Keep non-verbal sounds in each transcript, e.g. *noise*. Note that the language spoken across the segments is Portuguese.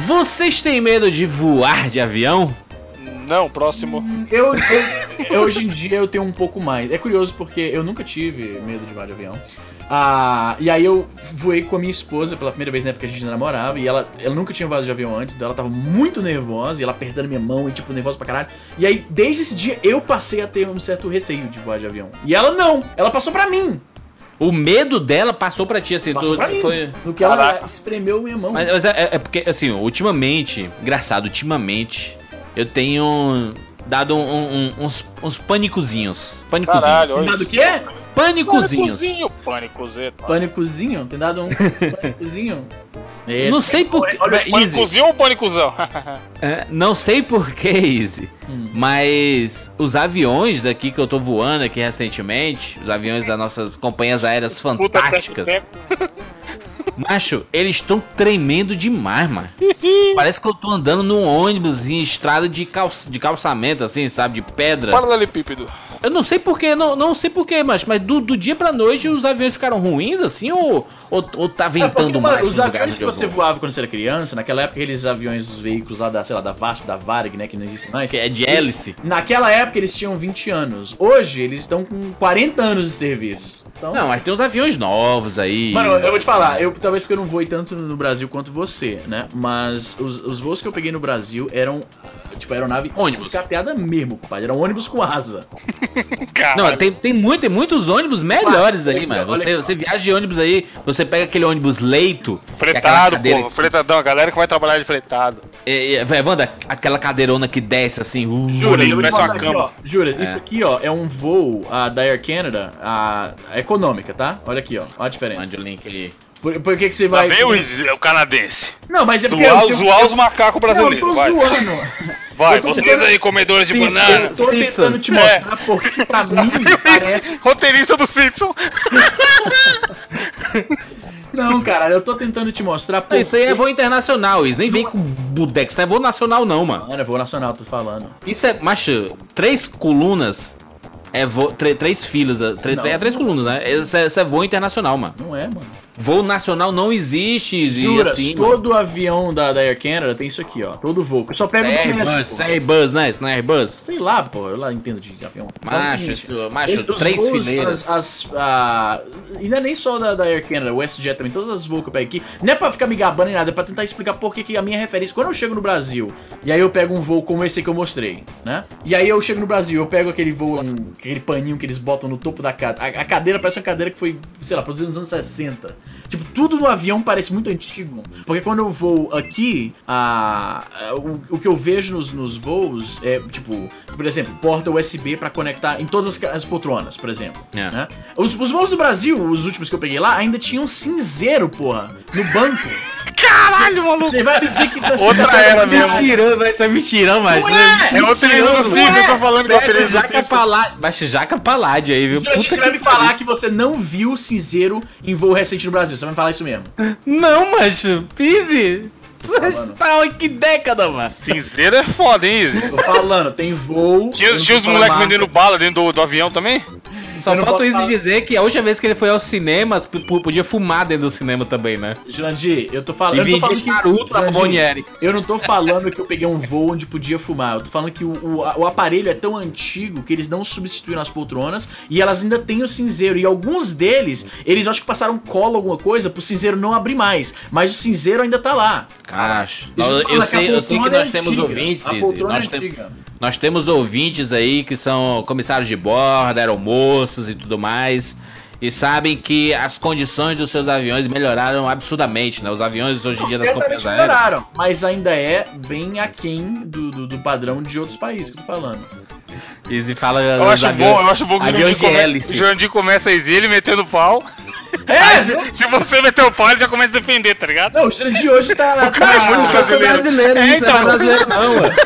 Vocês têm medo de voar de avião? Não, próximo. Eu, eu- eu- hoje em dia eu tenho um pouco mais. É curioso porque eu nunca tive medo de voar de avião. Ah, e aí eu voei com a minha esposa pela primeira vez na época que a gente namorava. E ela, ela nunca tinha voado de avião antes, então ela tava muito nervosa. E ela apertando minha mão e, tipo, nervosa pra caralho. E aí, desde esse dia, eu passei a ter um certo receio de voar de avião. E ela não! Ela passou pra mim! O medo dela passou pra ti, assim, Passou tu- pra mim! foi... No que ela Caraca. espremeu minha mão. Mas, mas é, é porque, assim, ultimamente, engraçado, ultimamente, eu tenho dado um- um- uns, uns pânicozinhos. Pânicozinhos. Caralho, olha. Nada do quê? Pânicozinhos. Pânicozinho, pânicozeta. Pânicozinho? Tem dado um *laughs* pânicozinho? É, Não sei por que. Olha, Easy, Pânicozinho ou pânicozão? é, não sei por que, Easy. Hum. Mas os aviões daqui que eu tô voando aqui recentemente, os aviões das nossas companhias aéreas fantásticas, *laughs* macho, eles estão tremendo demais, mano. Parece que eu tô andando num ônibus em estrada de, calça, de calçamento, assim, sabe? De pedra. Paralelepípedo. Eu não sei porquê, não, não sei porquê, mas, mas do, do dia pra noite os aviões ficaram ruins, assim, ou, ou, ou tá É, porque, ventando mano, mais? Os aviões que eu você voava quando você era criança, naquela época, aqueles aviões, os veículos lá da, sei lá, da VASP, da Varig, né, que não existe mais. Que é de hélice. Naquela época eles tinham 20 anos. Hoje eles estão com 40 anos de serviço. Então, Não, mas tem uns aviões novos aí. Mano, eu vou te falar, eu talvez porque eu não voei tanto no Brasil quanto você, né? Mas os, os voos que eu peguei no Brasil eram, tipo, aeronave Ônibus. cateada mesmo, compadre. Era um ônibus com asa. Não, tem, tem, muito, tem muitos ônibus melhores aí, aqui, mano. Você, aqui, você viaja de ônibus aí, você pega aquele ônibus leito. é Fretado, cadeira pô. Fretadão, a galera que vai trabalhar de fretado. É, é, Wanda, aquela cadeirona que desce assim. Uh, vou te parece uma aqui, cama. ó. Juras, isso aqui, ó, é um voo ah, da Air Canada, a econômica, tá? Olha aqui, ó. Olha a diferença. Mande o link aí. Por, por que que você vai... vem o, Is- o canadense. Não, mas é porque... Zoar, eu zoar os macacos Não, eu brasileiros. tô vai, zoando. vai. eu tô Vocês tentando- aí, comedores de Sim, banana. eu tô tentando te mostrar porque pra *laughs* mim parece... Roteirista do Simpson. *laughs* Não, cara, eu tô tentando te mostrar porque... Isso aí é voo internacional, isso nem vem com budex, isso não é voo nacional não, mano. Mano, é voo nacional, tô falando. Isso é, macho, três colunas é voo, tre- três filas, é, tre- Não. é três colunas, né? Isso é, isso é voo internacional, mano. Não é, mano. Voo nacional não existe, Jura, assim, mano. todo avião da, da Air Canada tem isso aqui, ó. Todo voo. Eu só pego É no Airbus, é Airbus, né? Não é Airbus? Sei lá, pô, eu lá entendo de avião. Macho, isso, macho, Esse- três voos, fileiras. As, as, ah, e não é nem só da, da Air Canada, o WestJet também, todas as voos que eu pego aqui. Não é pra ficar me gabando nem nada, é pra tentar explicar por que a minha referência. Quando eu chego no Brasil, e aí eu pego um voo como esse que eu mostrei, né? E aí eu chego no Brasil, eu pego aquele voo, aquele paninho que eles botam no topo da cadeira. A, a cadeira parece uma cadeira que foi, sei lá, produzida nos anos 60. Tipo, tudo no avião parece muito antigo. Porque quando eu vou aqui, a, a- o, o que eu vejo nos, nos voos é, tipo, por exemplo, porta USB pra conectar em todas as, as poltronas, por exemplo. É. né? Os, os voos do Brasil, os últimos que eu peguei lá, ainda tinham cinzeiro, porra, no banco. Caralho, maluco. Você vai me dizer que isso é Outra era mesmo. Mentirão, vai ser mentirão, macho. é! É roteirista do eu tô falando que é do Jaca Simpson. Paládio. Macho, Jaca Paládio aí, viu? Você vai me falar que você não viu cinzeiro em voo recente no Brasil. Você vai me falar isso mesmo. Não, macho. Easy. Falando. Tá em que década, mano? Cinzeiro é foda, hein, Izzy? Tô falando, tem voo. *laughs* Tinha, os moleques vendendo bala dentro do, do avião também? Só falta o falar. dizer que a última vez que ele foi aos cinemas, podia fumar dentro do cinema também, né? Jurandir, eu tô falando. Eu tô falando vendia charuto na Bomboniere. Eu não tô falando que eu peguei um voo onde podia fumar. Eu tô falando que o, o, o aparelho é tão antigo que eles não substituíram as poltronas e elas ainda têm o cinzeiro. E alguns deles, eles acho que passaram cola alguma coisa pro cinzeiro não abrir mais. Mas o cinzeiro ainda tá lá. Acho. Eu, sei, eu sei que poltrona é nós temos antiga. ouvintes, Nós, é tem- nós temos ouvintes aí que são comissários de bordo, aeromoças e tudo mais. E sabem que as condições dos seus aviões melhoraram absurdamente, né? Os aviões hoje em dia das companhias aéreas. melhoraram, mas ainda é bem aquém do, do, do padrão de outros países que eu tô falando. Easy fala Eu acho aviões- bom, eu acho bom que o Jurandir, de come... Jurandir começa a exir ele metendo pau. É, viu? Se você meter o ele já começa a defender, tá ligado? Não, o Jurandir hoje tá. *laughs* cara é muito tá- brasileiro. brasileiro, É, então. não é brasileiro não, ué.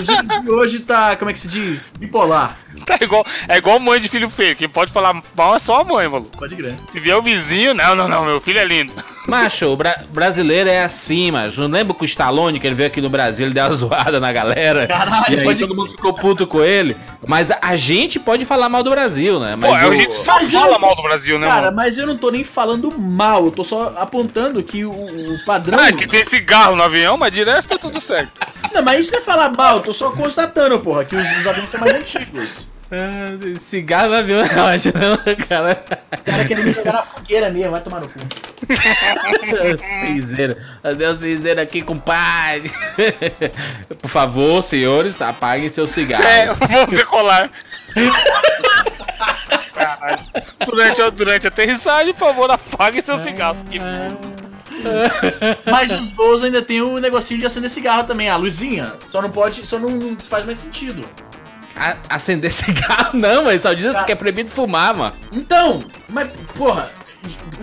O Jurandir hoje tá, como é que se diz? Bipolar. Tá igual, é igual mãe de filho feio. Quem pode falar mal é só a mãe, maluco. Pode crer. Se vier o vizinho, não, não, não, meu filho é lindo. Macho, o bra- brasileiro é assim, mas não lembra com o Stallone que ele veio aqui no Brasil, ele deu uma *laughs* zoada na galera. Caralho, e aí pode- todo mundo ficou puto com ele. Mas a, gente pode falar mal do Brasil, né? Mas Pô, a o- gente só Mas eu fala não- mal do Brasil, né, Cara, mano? mas eu não tô nem falando mal, eu tô só apontando que o, o padrão. Ah, é que tem cigarro no avião, mas direto tá tudo certo. Não, mas isso não é falar mal, eu tô só constatando, porra, que os, os aviões são mais antigos. Ah, cigarro avião é ótimo, né, cara? Os caras querem me jogar na fogueira mesmo, vai tomar no cu. cinzeiro. Adeus, cinzeiro aqui com paz. Por favor, senhores, apaguem seus cigarros. É, vamos decolar. Caralho. Durante, a- durante a aterrissagem, por favor, apague seus cigarros. Que Mas os voos ainda tem o negocinho de acender cigarro também, a luzinha. Só não pode, só não faz mais sentido. Acender *laughs* cigarro não, mas só diz assim que é proibido fumar, mano. Então, mas, porra,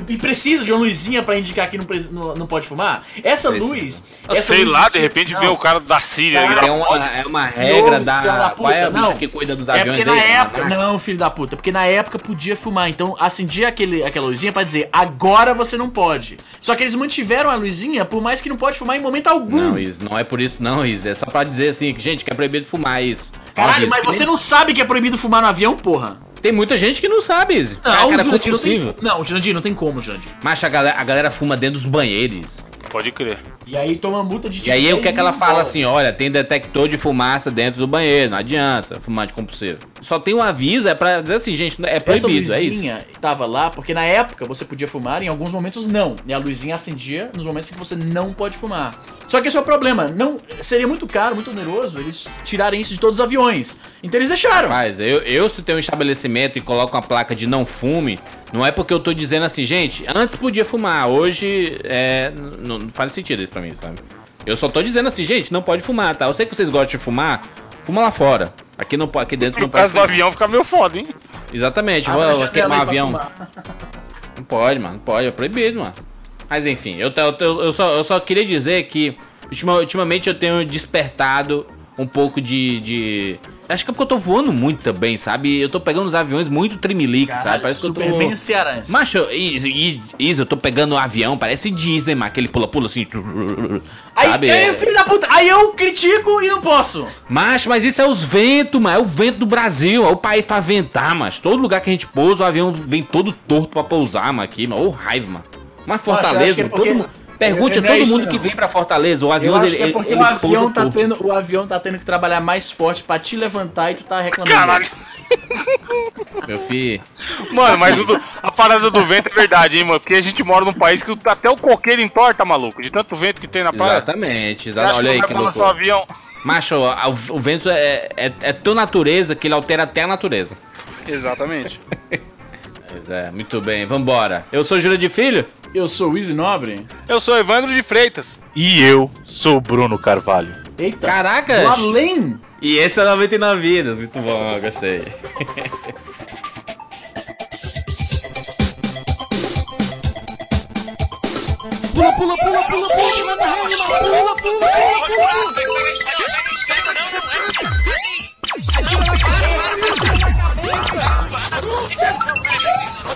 e precisa de uma luzinha pra indicar que não, não, não pode fumar? Essa Precisa. luz. Eu essa sei luz lá, de repente não. vê o cara da Síria. Ele É lá- uma, é uma regra Não, da. da Qual é a puta, bicha não. que cuida dos É aviões porque na aí? época. Não, filho da puta. Porque na época podia fumar. Então acendia aquele, aquela luzinha pra dizer, agora você não pode. Só que eles mantiveram a luzinha, por mais que não pode fumar em momento algum. Não, Is, não é por isso, não, Is. É só pra dizer assim, que, gente, que é proibido fumar isso. Caralho, Ó, Is, mas você nem- não sabe que é proibido fumar no avião, porra. Tem muita gente que não sabe, Is. Cara, cara, é Jurandir, não tem. Não, Jurandir, não tem como, Jurandir. Mas a galera, a galera fuma dentro dos banheiros. Pode crer. E aí toma multa de E aí o que é que ela 10 fala assim, olha, tem detector de fumaça dentro do banheiro, não adianta fumar de compulsivo. Só tem um aviso, é pra dizer assim, gente, é Essa proibido, é isso. luzinha tava lá porque na época você podia fumar, em alguns momentos não. E a luzinha acendia nos momentos que você não pode fumar. Só que esse é o problema. Não, seria muito caro, muito oneroso eles tirarem isso de todos os aviões. Então eles deixaram. Mas eu, eu se tenho um estabelecimento e coloco uma placa de não fume, não é porque eu tô dizendo assim, gente, antes podia fumar, hoje é, não, não faz sentido isso pra mim, sabe? Eu só tô dizendo assim, gente, não pode fumar, tá? Eu sei que vocês gostam de fumar, fuma lá fora. Aqui, não, aqui dentro não No pode caso do avião fica meio foda, hein? Exatamente, Abre a vou queimar um avião. fumar. Não pode, mano. Não pode. É proibido, mano. Mas enfim, eu, eu, eu, eu só, eu só queria dizer que ultima- ultimamente eu tenho despertado um pouco de. de... Acho que é porque eu tô voando muito também, sabe? Eu tô pegando os aviões muito trimelique, sabe? Parece que eu tô. Superman cearense. Macho, Isa, eu tô pegando um avião, parece Disney, mano. Aquele pula-pula assim. Aí, sabe? aí, filho da puta, aí eu critico e não posso. Macho, mas isso é os ventos, mano. É o vento do Brasil. É o país pra ventar, mas Todo lugar que a gente pousa, o avião vem todo torto pra pousar, mano. Aqui, mano. Ô, raiva, mano. Acho Fortaleza, que é todo porque- mundo. Pergunte a é todo isso, mundo não. que vem pra Fortaleza. O avião dele. é porque ele o avião, tá tendo, o avião tá tendo que trabalhar mais forte pra te levantar e tu tá reclamando. Caralho. Meu filho. Mano, mas o a parada do vento é verdade, hein, mano? Porque a gente mora num país que até o coqueiro entorta, maluco. De tanto vento que tem na praia. Exatamente. Você Exa acha olha aí não que louco. avião. Macho, o, o vento é, é, é tão natureza que ele altera até a natureza. Exatamente. *laughs* Pois é, muito bem. Vambora. Eu sou Júlio de Filho. Eu sou o Easy Nobre. Eu sou Evandro de Freitas. E eu sou o Bruno Carvalho. Eita. Caraca. Do além. E esse é 99 vidas. Muito bom,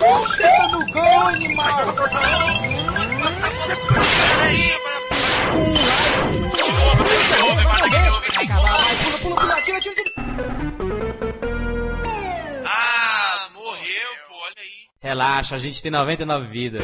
eu gostei. Ah, morreu, pô, olha aí. Relaxa, a gente tem 99 vidas.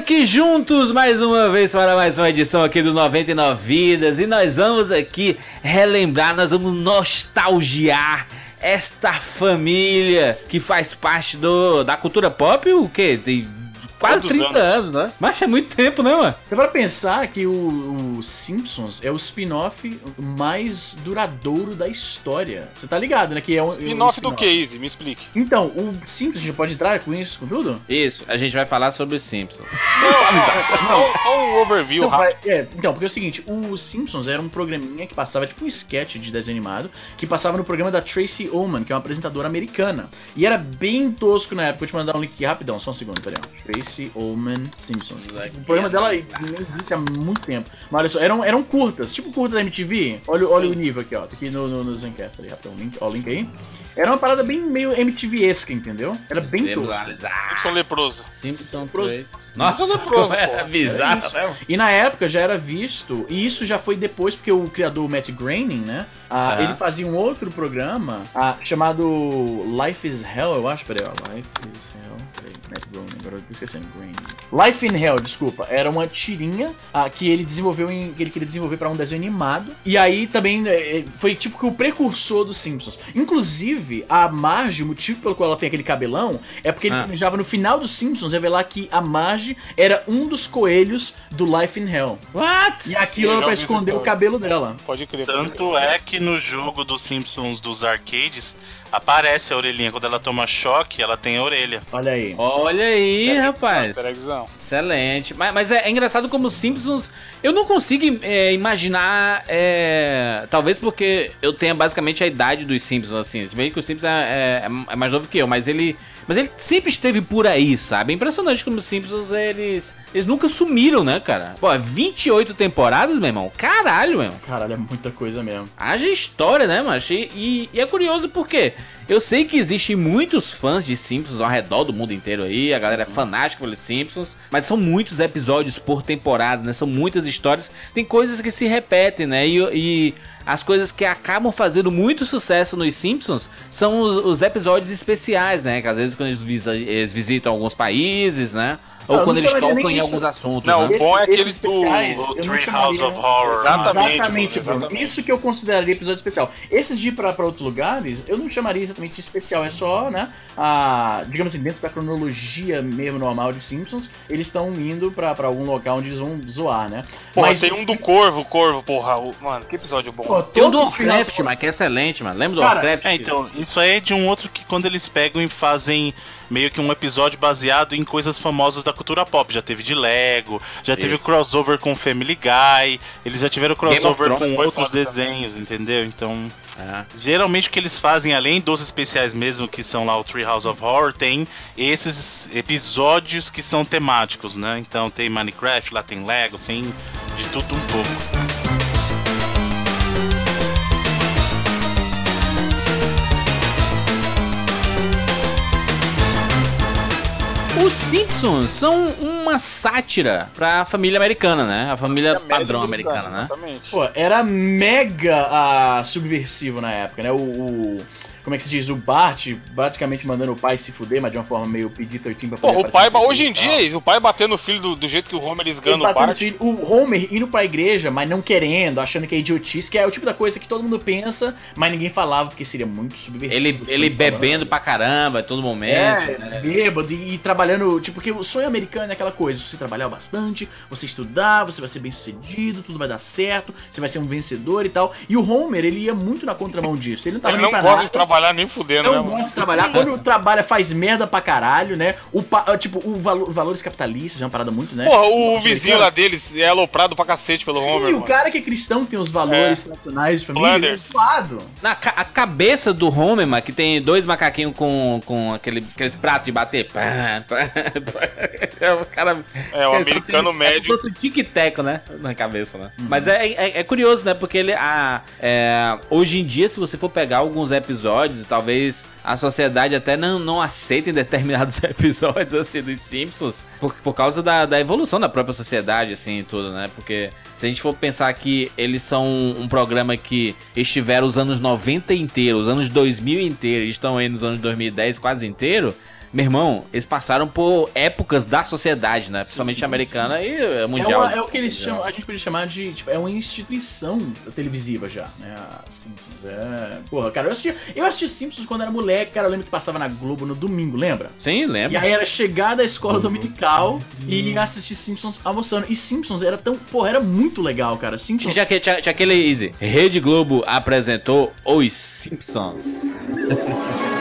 Aqui juntos mais uma vez para mais uma edição aqui do 99 Vidas e nós vamos aqui relembrar, nós vamos nostalgiar esta família que faz parte do, da cultura pop, o que? Tem quase Todos 30 anos, né? Mas é muito tempo, né, mano? Você para pensar que o, o Simpsons é o spin-off mais duradouro da história. Você tá ligado, né? Que é um, Spin-off um do Easy? Me explique. Então, o Simpsons, a gente pode entrar com isso, com tudo? Isso, a gente vai falar sobre os Simpsons. Só só um overview Então, rápido. é, então, porque é o seguinte, o Simpsons era um programinha que passava, tipo um sketch de desenho animado, que passava no programa da Tracy Ullman, que é uma apresentadora americana. E era bem tosco na época. Vou te mandar um link aqui rapidão, só um segundo, peraí. Tracy Ullman Simpsons. O programa dela nem existe há muito tempo. Mas olha só, eram, eram curtas, tipo curtas da MTV. Olha, olha o nível aqui, ó. Tá aqui no, no, no Zencast ali, rapidão. Link, ó, o link aí. Era uma parada bem meio MTV-esca, entendeu? Era bem tosco. Sou leproso. Simpson Pros- 3. Nossa, leproso, era bizarro, É isso. né? E na época já era visto, e isso já foi depois, porque o criador Matt Groening, né? Ah, Ah. Ele fazia um outro programa ah, chamado Life is Hell, eu acho. Peraí, ó. Life is Hell. Peraí, Matt Groening, agora eu tô esquecendo. Groening. Life in Hell, desculpa. Era uma tirinha ah, que ele desenvolveu em. que ele queria desenvolver pra um desenho animado. E aí também eh, foi tipo que o precursor dos Simpsons. Inclusive, a Marge, o motivo pelo qual ela tem aquele cabelão, é porque ele planejava no final dos Simpsons revelar que a Marge era um dos coelhos do Life in Hell. What? E aquilo era pra esconder o cabelo dela. Pode crer. Tanto é que no jogo dos Simpsons dos arcades aparece a orelhinha. Quando ela toma choque, ela tem a orelha. Olha aí. Olha aí, rapaz. Peraí, Guizão. Excelente. Mas, mas é, é engraçado como os Simpsons. Eu não consigo é, imaginar. é, talvez porque eu tenha basicamente a idade dos Simpsons, assim. Se bem que o Simpsons é, é- é mais novo que eu, mas ele. Mas ele sempre esteve por aí, sabe? É impressionante como os Simpsons, eles. Eles nunca sumiram, né, cara? Pô, 28 temporadas, meu irmão. Caralho, meu irmão. Caralho, é muita coisa mesmo. Haja história, né, macho? E, e- e é curioso porque eu sei que existem muitos fãs de Simpsons ao redor do mundo inteiro aí, a galera é fanática pelos Simpsons, mas são muitos episódios por temporada, né? São muitas histórias, tem coisas que se repetem, né? E, e as coisas que acabam fazendo muito sucesso nos Simpsons são os, os episódios especiais, né? Que às vezes quando eles, eles visitam alguns países, né? Ou Não, quando não eles tocam em isso. alguns assuntos, Não, né? o bom é aqueles do- não Tree House of Horror. Exatamente, Exatamente, Bruno, exatamente. Isso que eu consideraria episódio especial. Esses de ir pra, pra outros lugares, eu não chamaria exatamente de especial. É só, né? A, digamos assim, dentro da cronologia mesmo normal de Simpsons, eles estão indo pra, pra algum local onde eles vão zoar, né? Porra, tem um do Corvo, Corvo, porra. Mano, que episódio bom. Pô, Tem um do Warcraft, mas que é excelente, mano. Lembra do Cara, Warcraft? É, então, isso aí é de um outro que quando eles pegam e fazem meio que um episódio baseado em coisas famosas da cultura pop. Já teve de Lego, já teve Isso. crossover com Family Guy, eles já tiveram crossover com outros desenhos, entendeu? Então, É. geralmente o que eles fazem, além dos especiais mesmo, que são lá o Tree House of Horror, tem esses episódios que são temáticos, né? Então tem Minecraft, lá tem Lego, tem de tudo um pouco. Os Simpsons são uma sátira pra família americana, né? A família padrão americana, né? Exatamente. Pô, era mega ah, subversivo na época, né? O, o- Como é que se diz? O Bart praticamente mandando o pai se fuder, mas de uma forma meio PG-13 pra Porra, poder o pai, hoje em dia, é o pai batendo no filho do, do jeito que o Homer esgana o Bart. filho- o Homer indo pra igreja, mas não querendo, achando que é idiotice, que é o tipo da coisa que todo mundo pensa, mas ninguém falava, porque seria muito subversivo. Ele, assim, ele falando. bebendo pra caramba a todo momento. É, né? bêbado e, e trabalhando, tipo, porque o sonho americano é aquela coisa, você trabalhar bastante, você estudar, você vai ser bem sucedido, tudo vai dar certo, você vai ser um vencedor e tal. E o Homer, ele ia muito na contramão disso, ele não tava Ele nem não pra gosta nada. de trabalhar nem fudendo, né, Não mano? gosta de trabalhar. *laughs* Quando trabalha, faz merda pra caralho, né? O ah, tipo, o valo- valores capitalistas é uma parada muito, né? Porra, o Norte-americano. vizinho lá deles é aloprado pra cacete pelo Sim, Homer, o mano. cara que é cristão tem os valores É. tradicionais de família, é zoado. Na ca- a cabeça do Homer, mano, que tem dois macaquinhos com, com aquele, aqueles pratos de bater. Pá, pá, pá. *laughs* É o cara. É, o americano tem- médio. É como se fosse um tic-teco, né? Na cabeça, né? Mas é, é, é curioso, né? Porque ele. A, é, hoje em dia, se você for pegar alguns episódios, talvez. a sociedade até não, não aceita em determinados *laughs* episódios, assim, dos Simpsons, por, por causa da, da evolução da própria sociedade, assim, e tudo, né? Porque se a gente for pensar que eles são um, programa que estiveram os anos 90 inteiros, os anos 2000 inteiros, estão aí nos anos 2010 quase inteiro, meu irmão, eles passaram por épocas da sociedade, né? Principalmente sim, americana e eh, É, mundial. uma- é o que eles chamam, a gente poderia chamar de, tipo, é uma instituição televisiva já, né? A Simpsons. É. Porra, cara, eu assisti, eu assisti Simpsons quando era moleque, cara, eu lembro que passava na Globo no domingo, lembra? Sim, E lembra? aí era chegar da escola dominical e assistir Simpsons almoçando. E Simpsons era tão. Porra, era muito legal, cara. Simpsons. Tinha, tinha, tinha aquele easy. Rede Globo apresentou Os Simpsons. *laughs*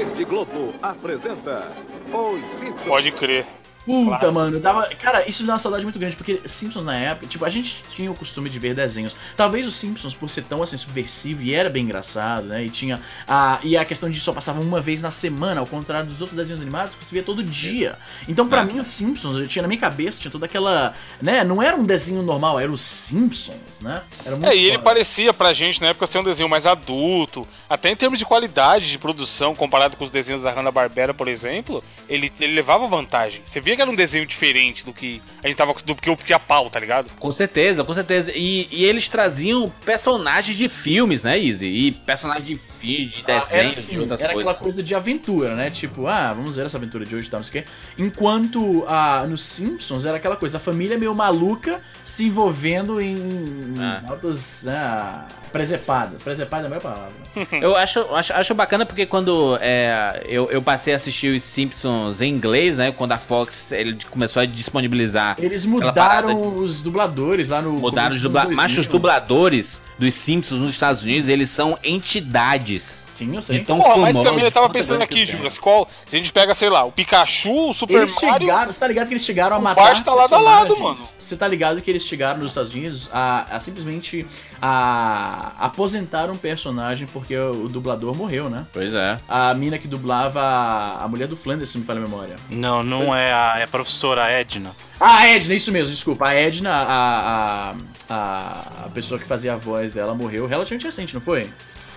Rede Globo apresenta Os Simpsons. Pode crer. Puta, Clássico. mano, dava. Cara, isso dá uma saudade muito grande, porque Simpsons na época, tipo, a gente tinha o costume de ver desenhos. Talvez os Simpsons, por ser tão assim, subversivo e era bem engraçado, né? E tinha. A, e a questão de só passava uma vez na semana, ao contrário dos outros desenhos animados, que você via todo dia. Então, pra mim, os Simpsons, eu tinha na minha cabeça, tinha toda aquela. né? Não era um desenho normal, era os Simpsons, né? Era muito É, e ele foda. parecia pra gente na época ser um desenho mais adulto, até em termos de qualidade de produção, comparado com os desenhos da Hanna-Barbera, por exemplo, ele, ele levava vantagem. Você via que era um desenho diferente do que a gente tava do que o pica-pau, tá ligado? Com certeza, com certeza. E, e eles traziam personagens de filmes, né, Easy? E personagens de filmes, de Ah, era, desenhos, assim, de outras era coisas. aquela coisa de aventura, né? Tipo, ah, vamos ver essa aventura de hoje e tal, não sei o quê. Enquanto ah, nos Simpsons era aquela coisa, a família meio maluca se envolvendo em Ah. altas, né, presepada. Presepada é a melhor palavra. *laughs* Eu acho, acho, acho bacana porque quando é, eu, eu passei a assistir os Simpsons em inglês, né? Quando a Fox ele começou a disponibilizar. Eles mudaram os dubladores lá no. Mudaram os dubla... anos Mas os 2000. dubladores dos Simpsons nos Estados Unidos, eles são entidades. Sim, eu sei. De tão Porra, mas famosos também eu tava pensando aqui. Juras, qual. Se a gente pega, sei lá, o Pikachu, o Super Eles Mario. chegaram, você tá ligado que eles chegaram a O matar. Bart tá lado a lado, mano. Você tá ligado que eles chegaram nos Estados Unidos a, a simplesmente a aposentar um personagem porque o, o dublador morreu, né? Pois é. A mina que dublava a, a mulher do Flanders, se não me falha a memória. Não, não é a, é a professora Edna. Ah, a Edna, isso mesmo, desculpa. A Edna, a, a, a, a pessoa que fazia a voz dela, morreu relativamente recente, não foi?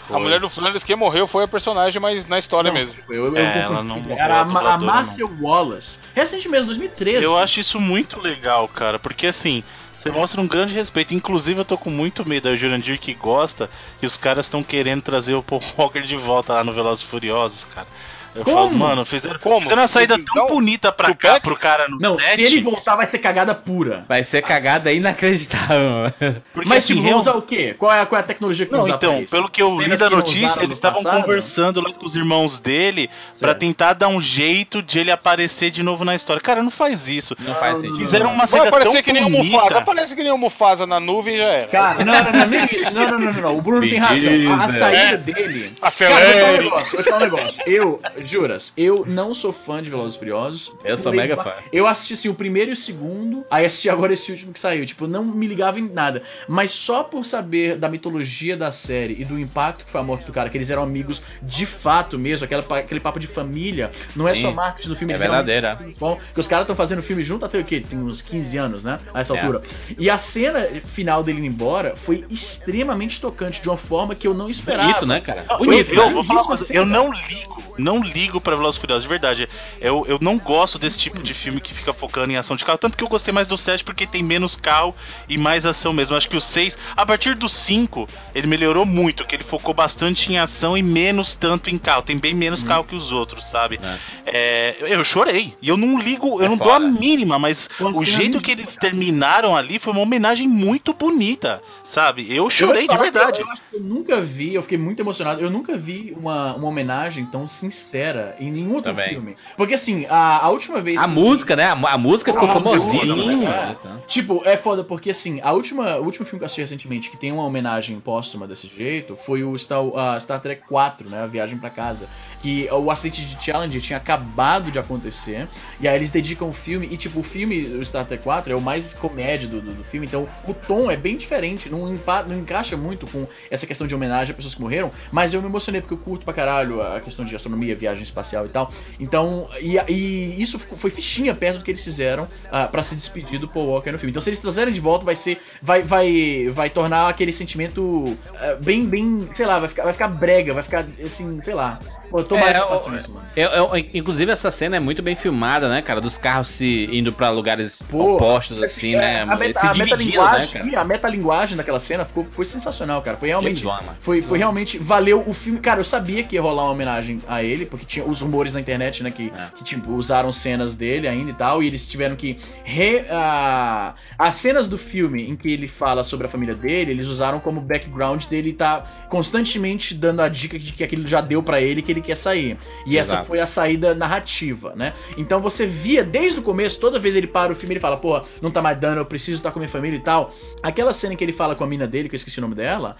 A mulher do Flanders que morreu foi a personagem mais na história Não, mesmo. Eu, eu, É, ela não morreu, Era a, a Marcia Wallace. Recente mesmo, 2013. Eu acho isso muito legal, cara, porque assim, você mostra um grande respeito. Inclusive, eu tô com muito medo. Aí o Jurandir que gosta, que os caras estão querendo trazer o Paul Walker de volta lá no Velozes e Furiosos, cara. Eu Como? falo, mano, fizeram, Como? fizeram uma saída tão Não, bonita pra pro cá, Peck? pro cara no Não, set, se ele voltar, vai ser cagada pura. Vai ser cagada inacreditável. porque, Mas assim, tipo, vão usar o quê? Qual é, a- qual é a tecnologia que vão Não, usar pra então, isso? pelo que eu li da não notícia, eles estavam conversando lá com os irmãos dele pra Certo. tentar dar um jeito de ele aparecer de novo na história. Cara, não faz isso. Não faz sentido. Fizeram uma Vai saída tão aparecer que nem o bonita. Mufasa. Aparece que nem o Mufasa na nuvem e já era. Cara, não, não, não, nem isso. Não, não, não, não, não. O Bruno tem razão. A, a saída dele. Acelere. Cara, um vou te falar um negócio. Eu, juras, eu não sou fã de Velozes e Furiosos. Eu sou mega fã. Eu assisti assim, o primeiro e o segundo, aí assisti agora esse último que saiu. Tipo, não me ligava em nada. Mas só por saber da mitologia da série e do impacto que foi a morte do cara, que eles eram amigos de fato mesmo, aquela, aquele papo de família, não é Sim. só marketing do filme, É verdadeira. Bom, que os caras estão fazendo filme junto até o quê? Tem uns 15 anos, né? A essa É. altura. E a cena final dele indo embora foi extremamente tocante, de uma forma que eu não esperava. Bonito, né, cara? Eu- Bonito, eu, né? Lindíssima coisa, cena. eu não ligo, não ligo pra Velozes e Furiosos, de verdade. Eu, eu não gosto desse tipo de filme que fica focando em ação de carro, tanto que eu gostei mais do 7 porque tem menos carro e mais ação mesmo. Acho que o 6, a partir do 5, ele melhorou muito, que ele focou bastante em ação e menos tanto em carro. Tem bem menos carro que os outros, sabe? É, eu, eu chorei. E eu não ligo, eu É não dou a mínima, mas o jeito que eles terminaram ali foi uma homenagem muito bonita, sabe? Eu Eu chorei te de verdade. Eu, eu acho que eu nunca vi, eu fiquei muito emocionado. Eu nunca vi uma, uma homenagem tão sincera em nenhum outro Também. filme. Porque assim, a, a última vez. A que- música, né? A, a música ficou Ah, famosíssima, sim, né? cara? Tipo, é foda porque assim, a última, o último filme que eu assisti recentemente que tem uma homenagem póstuma desse jeito foi o Star, a Star Trek 4, né? A Viagem pra Casa. Que o acidente de Challenger tinha acabado de acontecer. E aí eles dedicam o filme. E tipo, o filme, o Star Trek 4, é o mais comédia do, do, do filme. Então o tom é bem diferente. Não, empa- não encaixa muito com essa questão de homenagem a pessoas que morreram. Mas eu me emocionei porque eu curto pra caralho a questão de astronomia, viagem espacial e tal. Então, e, e isso foi fichinha perto do que eles fizeram ah, pra se despedir do Paul Walker no filme. Então, se eles trazerem de volta, vai ser. Vai, vai, vai tornar aquele sentimento ah, bem, bem. Sei lá, vai ficar, vai ficar brega, vai ficar assim, sei lá. Pô, tomara É, o- isso, mano. Eu- eu- inclusive, essa cena é muito bem filmada, né, cara? Dos carros se indo pra lugares Pô, opostos, assim, né? É, a, meta, se a metalinguagem, né, a metalinguagem daquela cena ficou, foi sensacional, cara. Foi realmente. Foi, foi realmente. Valeu o filme. Cara, eu sabia que ia rolar uma homenagem a ele, porque tinha os rumores na internet, né? Que, É. que tipo, usaram cenas dele ainda e tal. E eles tiveram que. Re, ah, as cenas do filme em que ele fala sobre a família dele, eles usaram como background dele tá constantemente dando a dica de que aquilo já deu pra ele que ele quer sair. E essa Exato. foi a saída narrativa, né? Então você via desde o começo, toda vez ele para o filme, ele fala, pô, não tá mais dando, eu preciso estar com minha família e tal. Aquela cena em que ele fala com a mina dele, que eu esqueci o nome dela,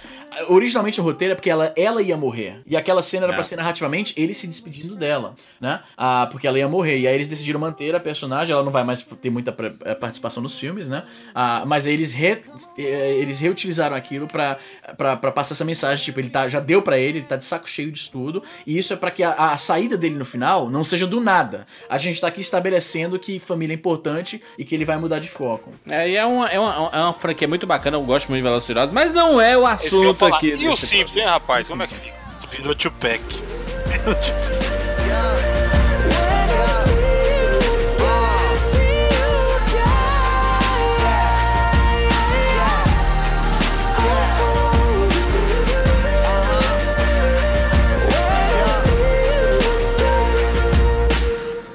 originalmente o roteiro é porque ela, ela ia morrer. E aquela cena era É. pra ser narrativamente ele se despedindo dela, né? Ah, porque ela ia morrer. E aí eles decidiram manter a personagem, ela não vai mais ter muita eh, participação nos filmes, né? Ah, mas aí eles, re- eh, eles reutilizaram aquilo pra, pra, pra passar essa mensagem, tipo, ele tá, já deu pra ele, ele tá de saco cheio de estudo, e isso é pra que a, a saída dele no final não seja do nada. A gente tá aqui estabelecendo que família é importante e que ele vai mudar de foco. É, e é uma, é, uma, é uma franquia muito bacana, eu gosto muito de Velozes Furiosos, mas não é o Isso assunto aqui. E o Simpsons, hein, rapaz? Como é que Virou Tupac. *laughs*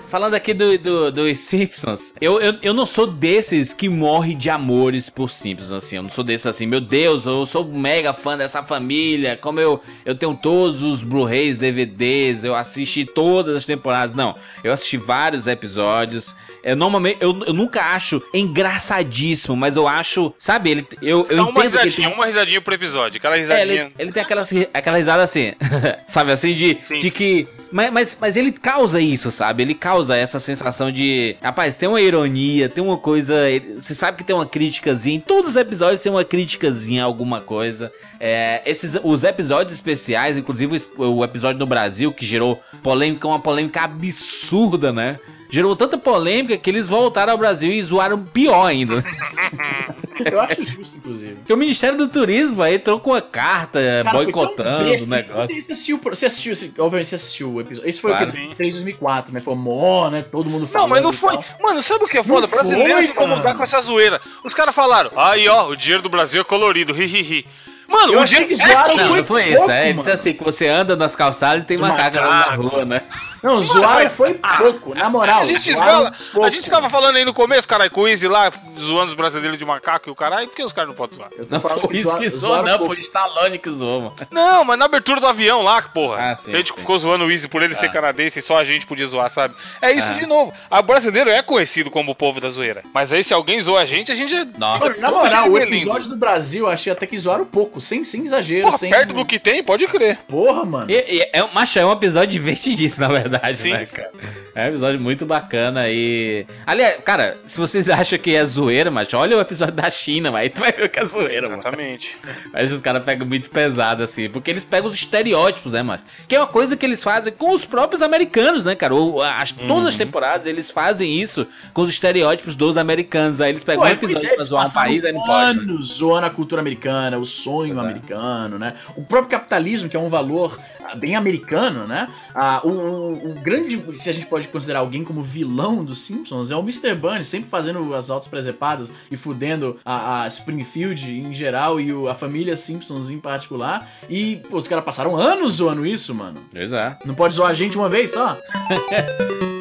Falando aqui do, do- dos Simpsons, eu, eu, eu não sou desses que morre de amores por Simpsons, assim. Eu não sou desses assim, meu Deus, eu sou mega fã dessa família. Como eu, eu tenho todos os Blu-rays, DVDs, eu assisti todas as temporadas. Não, eu assisti vários episódios. Eu normalmente, eu, eu nunca acho engraçadíssimo, mas eu acho, sabe, ele, eu, eu Dá uma entendo que ele risadinha, tem- uma risadinha por episódio. Aquela é, risadinha. ele, ele tem aquela, aquela risada assim, *laughs* sabe, assim, de, Sim, de sim. que. Mas, mas, mas ele causa isso, sabe? Ele causa essa sensação de. Rapaz, tem uma ironia, tem uma coisa. ele- Você sabe que tem uma críticazinha. Em todos os episódios tem uma críticazinha, a alguma coisa. É, esses, os episódios especiais, inclusive o o episódio no Brasil, que gerou polêmica, uma polêmica absurda, né? Gerou tanta polêmica que eles voltaram ao Brasil e zoaram pior ainda. *laughs* Eu acho justo, inclusive. Porque o Ministério do Turismo aí entrou com a carta Cara, foi tão boicotando o besta. negócio. Você, você assistiu, você assistiu, esse- obviamente você assistiu o episódio. Esse foi Claro. o que 3 2004, né? Foi mó, né? Todo mundo Não, falando. mas não foi. Mano, sabe o que é foda? Não Brasileiro foi, se incomodar com essa zoeira. Os caras falaram, aí ó, o dinheiro do Brasil é colorido, ri, ri, ri. Mano, Eu o dinheiro que zoaram Não, foi não foi pouco, isso. É, ele disse assim, que você anda nas calçadas e tem macaco na Macaco. rua, né? Não, zoaram foi pouco, na moral. A gente, fala, a pouco. gente tava falando aí no começo, caralho, com o Easy lá, zoando os brasileiros de macaco e o caralho, por que os caras não podem zoar? Não foi isso zoa- que zoou, não. pouco. Foi Stallone que zoou, mano. Não, mas na abertura do avião lá, porra. Ah, sim, a gente sim. ficou zoando o Easy por ele ser Ah. canadense e só a gente podia zoar, sabe? É isso Ah. de novo. A brasileiro é conhecido como o povo da zoeira. Mas aí se alguém zoa a gente, a gente é. Nossa. Mano, na moral, o é lindo. episódio do Brasil eu achei até que zoaram pouco, sem, sem exagero, Porra, sem. perto do que tem, pode crer. Porra, mano. E, e, é, um- macho, é um episódio divertidíssimo, na verdade, Sim. né, cara? É um episódio muito bacana e... Aliás, cara, se vocês acham que é zoeira, macho, olha o episódio da China, mas aí tu vai ver que é zoeira, mano. Exatamente. Mas os caras pegam muito pesado, assim, porque eles pegam os estereótipos, né, mano? Que é uma coisa que eles fazem com os próprios americanos, né, cara? Ou, as, Todas as temporadas eles fazem isso com os estereótipos dos americanos. Aí eles pegam Pô, um episódio pra zoar um passaram país, aí não pode. né? anos zoando a cultura americana, o sonho É. americano, né? O próprio capitalismo, que é um valor ah, bem americano, né? Ah, o, o- o grande, se a gente pode considerar alguém como vilão dos Simpsons, é o Mr. Bunny, sempre fazendo as altas presepadas e fudendo a, a Springfield em geral e o- a família Simpsons em particular. E, pô, os caras passaram anos zoando isso, mano. Pois é. Não pode zoar a gente uma vez só? *laughs*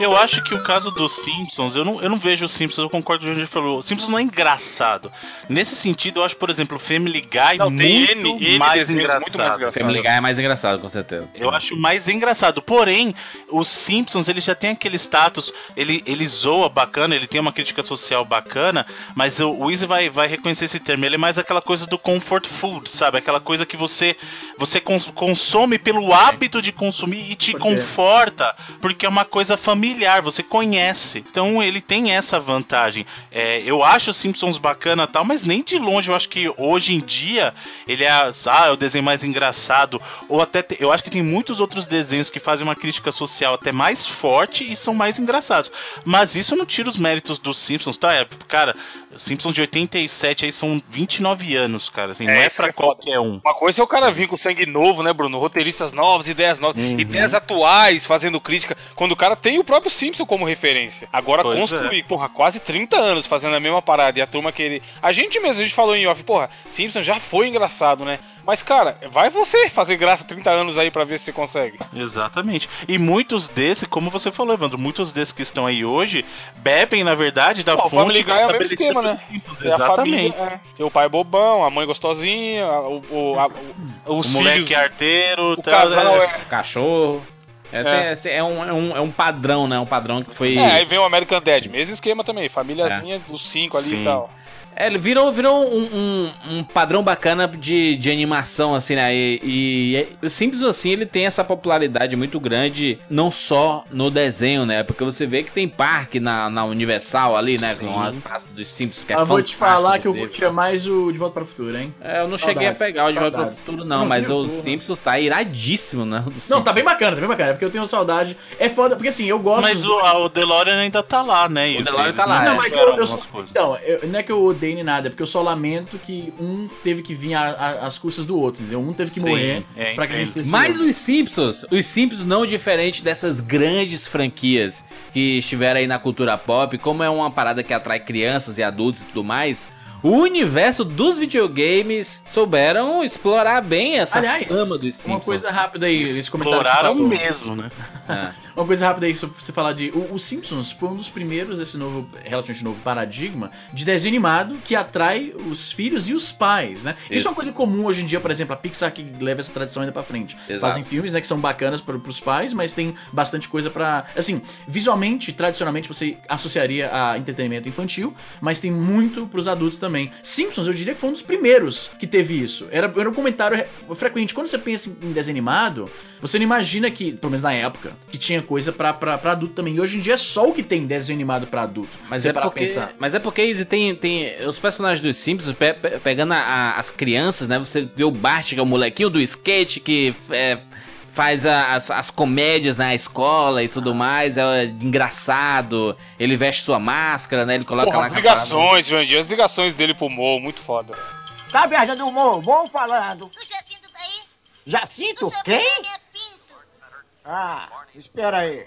Eu acho que o caso dos Simpsons, eu não, eu não vejo os Simpsons, eu concordo com o que a gente falou. O Simpsons não é engraçado. Nesse sentido, eu acho, por exemplo, o Family Guy Não, muito, N- N mais engraçado. muito mais engraçados. Family Guy é mais engraçado, com certeza. Eu acho mais engraçado. Porém, os Simpsons, ele já tem aquele status, ele, ele zoa bacana, ele tem uma crítica social bacana, mas o, o Easy vai, vai reconhecer esse termo. Ele é mais aquela coisa do comfort food, sabe? Aquela coisa que você, você cons- consome pelo hábito de consumir e te conforta, porque é uma coisa familiar. Familiar, você conhece. Então ele tem essa vantagem. É, eu acho os Simpsons bacana e tal, mas nem de longe eu acho que hoje em dia ele é, ah, é o desenho mais engraçado. Ou até te- eu acho que tem muitos outros desenhos que fazem uma crítica social até mais forte e são mais engraçados. Mas isso não tira os méritos dos Simpsons, tá? É, cara, Simpsons de 87 aí são 29 anos, cara. Assim, não é pra é foda. qualquer um. Uma coisa é o cara vir com sangue novo, né, Bruno? Roteiristas novos, ideias novas, Uhum. ideias atuais, fazendo crítica. Quando o cara tem o próprio Simpson como referência. Agora, Pois é. construir, porra, quase 30 anos fazendo a mesma parada e a turma que ele. A gente mesmo, a gente falou em off, porra, Simpson já foi engraçado, né? Mas, cara, vai você fazer graça 30 anos aí pra ver se você consegue. Exatamente. E muitos desses, como você falou, Evandro, muitos desses que estão aí hoje bebem, na verdade, da Pô, o fonte Family Guy é o mesmo esquema, né? Simpsons. É a Exatamente. família, é. Tem o pai bobão, a mãe gostosinha, o, o, a- o- O os moleque filhos, arteiro, o tá, casal é- é. Cachorro. É, É. é um, é, um, é um padrão, né? Um padrão que foi. É, aí vem o American Dad, mesmo esquema também, famíliazinha dos cinco ali Sim. e tal. É, ele virou, virou um, um, um padrão bacana de, de animação, assim, né? E, e o Simpsons, assim, ele tem essa popularidade muito grande, não só no desenho, né? Porque você vê que tem parque na, na Universal ali, né? Sim. Com as praças dos Simpsons, que é Eu vou te falar que eu curtia mais o De Volta para o Futuro, hein? É, eu não cheguei a Saudades, pegar o De Volta para o saudades. Futuro, não, não mas o porra? Simpsons tá iradíssimo, né? Não, tá bem bacana, tá bem bacana, porque eu tenho saudade. É foda, porque assim, eu gosto. Mas o, o DeLorean ainda tá lá, né? Isso, DeLorean tá lá, não é. Não, mas eu, eu então, eu- não é que eu odeio nem nada, é porque eu só lamento que um teve que vir às custas do outro, entendeu? Um teve que Sim, morrer é, pra que a gente tivesse Mas outro. os Simpsons, os Simpsons não diferente dessas grandes franquias que estiveram aí na cultura pop, como é uma parada que atrai crianças e adultos e tudo mais, o universo dos videogames souberam explorar bem essa Aliás, fama dos Simpsons. uma coisa rápida aí, que você Exploraram mesmo, né? É. *laughs* Uma coisa rápida aí, sobre você falar de. O, o Simpsons foi um dos primeiros desse novo, relativamente novo paradigma de desenho animado que atrai os filhos e os pais, né? Isso, Isso. é uma coisa comum hoje em dia, por exemplo, a Pixar que leva essa tradição ainda pra frente. Exato. Fazem filmes, né, que são bacanas para pros pais, mas tem bastante coisa pra. Assim, visualmente, tradicionalmente, você associaria a entretenimento infantil, mas tem muito pros adultos também. Simpsons, eu diria que foi um dos primeiros que teve isso. Era, era um comentário re- frequente. Quando você pensa em desenho animado, você não imagina que, pelo menos na época, que tinha coisa pra, pra, pra adulto também. E hoje em dia é só o que tem desenho animado pra adulto. Mas é, porque, pensar. mas é porque Izzy, tem, tem os personagens dos Simpsons pe- pe- pegando a- a- as crianças, né? Você vê o Bart, que é o molequinho do skate que é, faz a- as, as comédias na escola e tudo mais, é engraçado. Ele veste sua máscara, né? Ele coloca Porra, lá as ligações, Jandir, as ligações dele pro Mo, muito foda. Tá viajando do humor, bom falando. O Jacinto tá aí? Jacinto, quem? é Pinto. Ah, espera aí.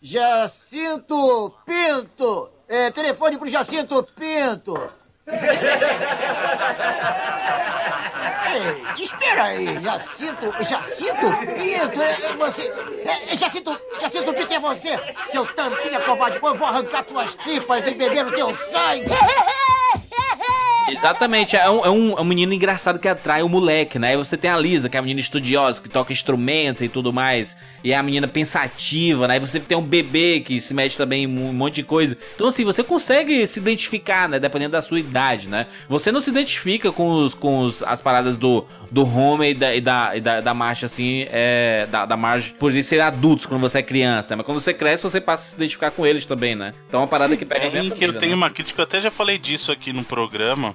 Jacinto Pinto. É, telefone pro Jacinto Pinto. Ei, espera aí, Jacinto, Jacinto Pinto, é, é você, é, Jacinto, Jacinto Pinto é você, seu tampinha covarde, eu vou arrancar suas tripas e beber o teu sangue. Exatamente, é um, é, um, é um menino engraçado que atrai o moleque, né? Aí você tem a Lisa, que é a menina estudiosa, que toca instrumento e tudo mais. E é a menina pensativa, né? Aí você tem um bebê que se mexe também em um monte de coisa. Então, assim, você consegue se identificar, né? Dependendo da sua idade, né? Você não se identifica com, os, com os, as paradas do, do Homer e da, e da, e da, da Marge, assim, é, da, da Marge, por eles serem adultos quando você é criança. Mas quando você cresce, você passa a se identificar com eles também, né? Então é uma parada Sim, que pega é bem que família, eu tenho né? uma crítica, eu até já falei disso aqui no programa,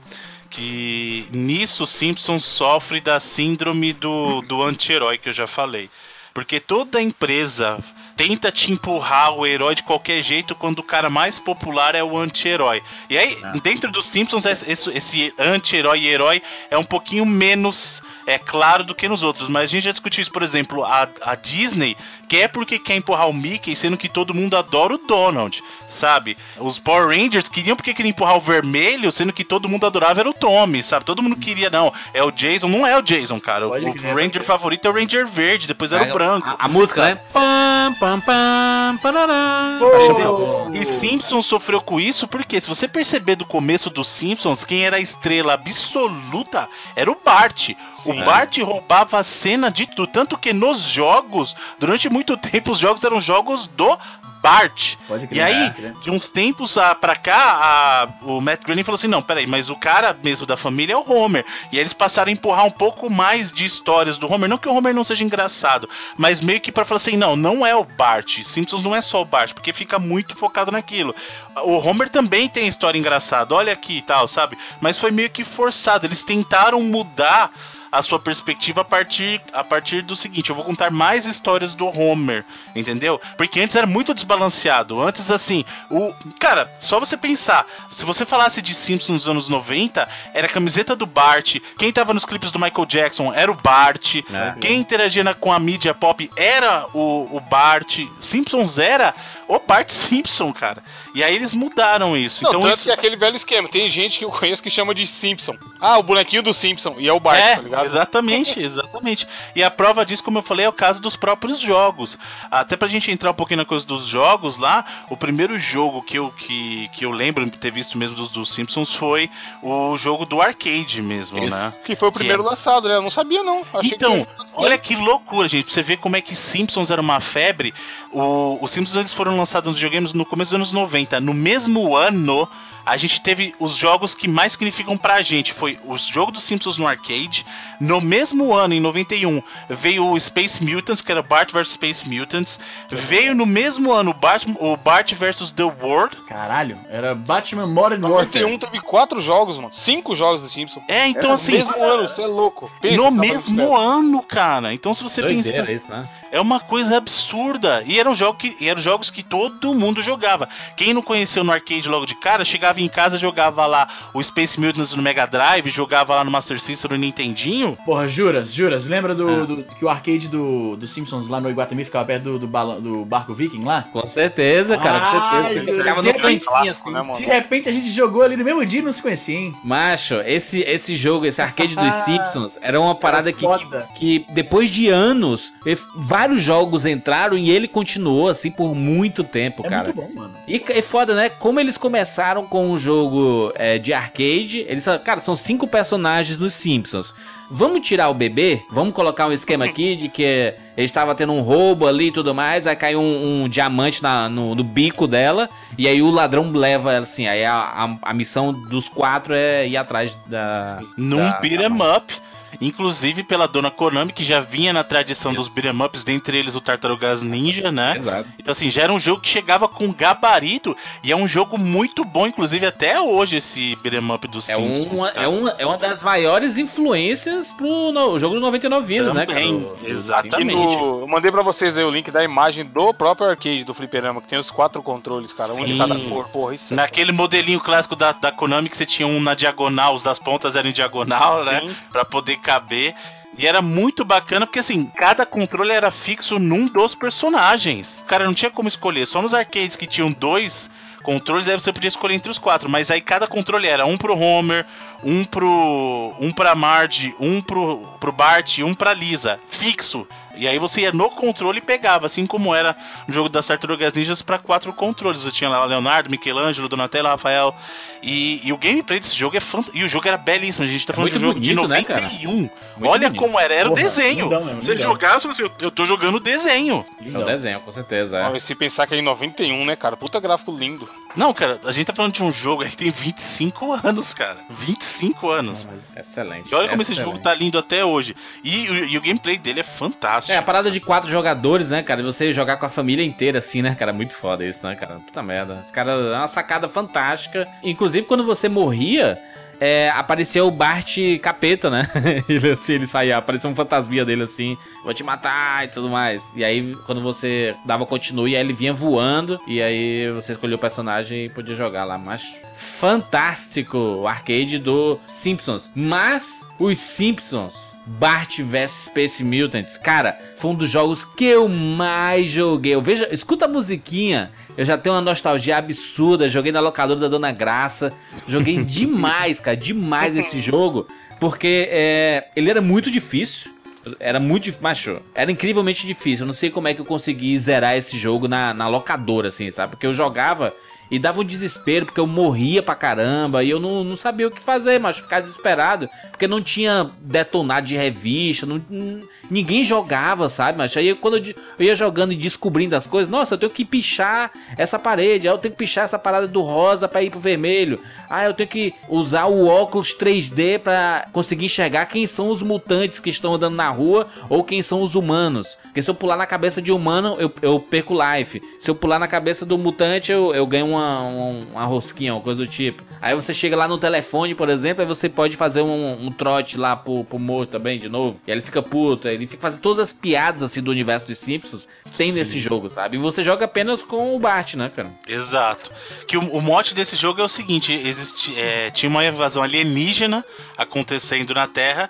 que nisso Simpsons sofre da síndrome do, do anti-herói que eu já falei. Porque toda empresa tenta te empurrar o herói de qualquer jeito quando o cara mais popular é o anti-herói. E aí, dentro dos Simpsons, esse, esse anti-herói e herói é um pouquinho menos é claro do que nos outros. Mas a gente já discutiu isso, por exemplo, a, a Disney quer porque quer empurrar o Mickey, sendo que todo mundo adora o Donald, sabe? Os Power Rangers queriam porque queriam empurrar o vermelho, sendo que todo mundo adorava era o Tommy, sabe? Todo mundo queria, não, é o Jason, não é o Jason, cara. O, o Ranger favorito é o Ranger verde, depois era o branco. A, a música, né? Pam, pam, pam, parará. E Simpsons sofreu com isso porque, se você perceber do começo dos Simpsons, quem era a estrela absoluta era o Bart. o Bart roubava a cena de tudo. Tanto que nos jogos, durante muito tempo, os jogos eram jogos do Bart. Crer, E aí, crer. de uns tempos ah, pra cá, a- o Matt Groening falou assim: não, peraí, mas o cara mesmo da família é o Homer. E aí eles passaram a empurrar um pouco mais de histórias do Homer. Não que o Homer não seja engraçado, mas meio que pra falar assim: não, não é o Bart. Simpsons não é só o Bart, porque fica muito focado naquilo. O Homer também tem história engraçada, olha aqui e tal, sabe? Mas foi meio que forçado. Eles tentaram mudar a sua perspectiva a partir, a partir do seguinte: eu vou contar mais histórias do Homer, entendeu? Porque antes era muito desbalanceado. Antes, assim, o. Cara, só você pensar: se você falasse de Simpsons nos anos 90, era a camiseta do Bart, quem tava nos clipes do Michael Jackson era o Bart, É. quem interagia com a mídia pop era o, o Bart, Simpsons era o Bart Simpson, cara. E aí eles mudaram isso. Não, então tanto isso. que é aquele velho esquema. Tem gente que eu conheço que chama de Simpson. Ah, o bonequinho do Simpson. E é o Bart, É, tá ligado? exatamente, *laughs* exatamente. E a prova disso, como eu falei, é o caso dos próprios jogos. Até pra gente entrar um pouquinho na coisa dos jogos lá, o primeiro jogo que eu, que, que eu lembro de ter visto mesmo dos, dos Simpsons foi o jogo do arcade mesmo, né? Que foi o primeiro lançado, né? Eu não sabia, não. Achei Então, que... olha que loucura, gente. Pra você ver como é que Simpsons era uma febre. O, os Simpsons eles foram lançados nos videogames no começo dos anos 90. No mesmo ano, a gente teve os jogos que mais significam pra gente. Foi o jogo dos Simpsons no arcade. No mesmo ano, em 91, veio o Space Mutants, que era Bart vs Space Mutants. Veio no mesmo ano o Bart, o Bart vs The World. Caralho, era Batman Modern Warfare. 91 teve quatro jogos, mano. Cinco jogos do Simpson. É, então no assim, mesmo ano, você é louco. Pensa no tá mesmo ano, cara. Então se você pensa... Doideira isso, né? É uma coisa absurda. E eram, jogo que, e eram jogos que todo mundo jogava. Quem não conheceu no arcade logo de cara, chegava em casa, jogava lá o Space Mutants no Mega Drive, jogava lá no Master System no Nintendinho. Porra, juras, juras. Lembra do, Ah. do- que o arcade do, do Simpsons lá no Iguatemi ficava perto do, do, balão- do barco viking lá? Com certeza, cara, com Ah, certeza. Júlio, Ficava de no repente- clássico, né, mano? De repente a gente jogou ali no mesmo dia e não se conhecia, hein? Macho, esse, esse jogo, esse arcade dos *laughs* Simpsons, era uma parada que, foda. que, que depois de anos, e- vários jogos entraram e ele continuou assim por muito tempo, É cara. muito bom, mano. E é foda, né? Como eles começaram com um jogo é, de arcade, eles falaram, cara, são cinco personagens nos Simpsons. Vamos tirar o bebê? Vamos colocar um esquema aqui de que ele estava tendo um roubo ali e tudo mais, aí caiu um, um diamante na- no, no bico dela, e aí o ladrão leva ela assim. Aí a, a, a missão dos quatro é ir atrás da. Num da- beat 'em up. Inclusive pela dona Konami, que já vinha na tradição dos beat 'em ups, dentre eles o Tartarugas Ninja, né? Exato. Então, assim, já era um jogo que chegava com gabarito e é um jogo muito bom, inclusive até hoje, esse beat'em up do É Simpsons. uma, é, uma, é uma das maiores influências pro no- jogo do 99 vidas, né, cara? Exatamente. No... Eu mandei pra vocês aí o link da imagem do próprio arcade do Fliperama, que tem os quatro controles, cara. Um de Sim. cada cor. Porra, isso é Naquele modelinho clássico da, da Konami que você tinha um na diagonal, os das pontas eram em diagonal, né? Sim. Pra poder caber. E era muito bacana porque assim, cada controle era fixo num dos personagens. Cara, não tinha como escolher. Só nos arcades que tinham dois controles, aí você podia escolher entre os quatro. Mas aí cada controle era um pro Homer, um pro. um pra Marge, um pro, pro Bart e um pra Lisa. Fixo. E aí você ia no controle e pegava, assim como era no jogo das Tartarugas Ninjas para quatro controles. Você tinha lá Leonardo, Michelangelo, Donatello, Rafael. E, e o gameplay desse jogo é fantástico. E o jogo era belíssimo. A gente tá falando muito de um jogo bonito, de né, cara? 91. Olha bonito. como era. Era o desenho. lindão mesmo, você lindão. assim, eu, eu tô jogando o desenho. É o desenho, com certeza. é. Mas se pensar que é em 91, né, cara? Puta gráfico lindo. Não, cara, a gente tá falando de um jogo aí que tem 25 anos, cara. 25 anos. Excelente. E olha como esse excelente. jogo tá lindo até hoje. E, o- e o gameplay dele é fantástico. É, a parada de quatro jogadores, né, cara? Você jogar com a família inteira assim, né, cara? Muito foda isso, né, cara? Puta merda. Esse cara é uma sacada fantástica. Inclusive, quando você morria, é, aparecia o Bart capeta, né? *laughs* ele, assim, ele saía, aparecia um fantasminha dele assim, vou te matar e tudo mais. E aí, quando você dava continue, aí ele vinha voando, e aí você escolhia o personagem e podia jogar lá. Mas fantástico o arcade do Simpsons. Mas os Simpsons, Bart vs Space Mutants, cara, foi um dos jogos que eu mais joguei. Eu veja, escuta a musiquinha. Eu já tenho uma nostalgia absurda. Joguei na locadora da Dona Graça. Joguei *laughs* demais, cara, demais esse jogo. Porque é, ele era muito difícil. Era muito difícil, macho. Era incrivelmente difícil. Eu não sei como é que eu consegui zerar esse jogo na, na locadora, assim, sabe? Porque eu jogava E dava um desespero, porque eu morria pra caramba. E eu não, não sabia o que fazer, mas ficava desesperado. Porque não tinha detonado de revista. Não, ninguém jogava, sabe? Mas aí quando eu, eu ia jogando e descobrindo as coisas, nossa, eu tenho que pichar essa parede. Aí eu tenho que pichar essa parada do rosa pra ir pro vermelho. Ah, eu tenho que usar o óculos 3D pra conseguir enxergar quem são os mutantes que estão andando na rua ou quem são os humanos. Porque se eu pular na cabeça de humano, eu, eu perco life. Se eu pular na cabeça do mutante, eu, eu ganho uma, uma, uma rosquinha, uma coisa do tipo. Aí você chega lá no telefone, por exemplo, aí você pode fazer um, um trote lá pro, pro morto também, de novo. E aí ele fica puto, ele fica fazendo todas as piadas assim do universo dos Simpsons. Tem nesse jogo, sabe? E você joga apenas com o Bart, né, cara? Exato. Que o, o mote desse jogo é o seguinte: existe, é, tinha uma invasão alienígena acontecendo na Terra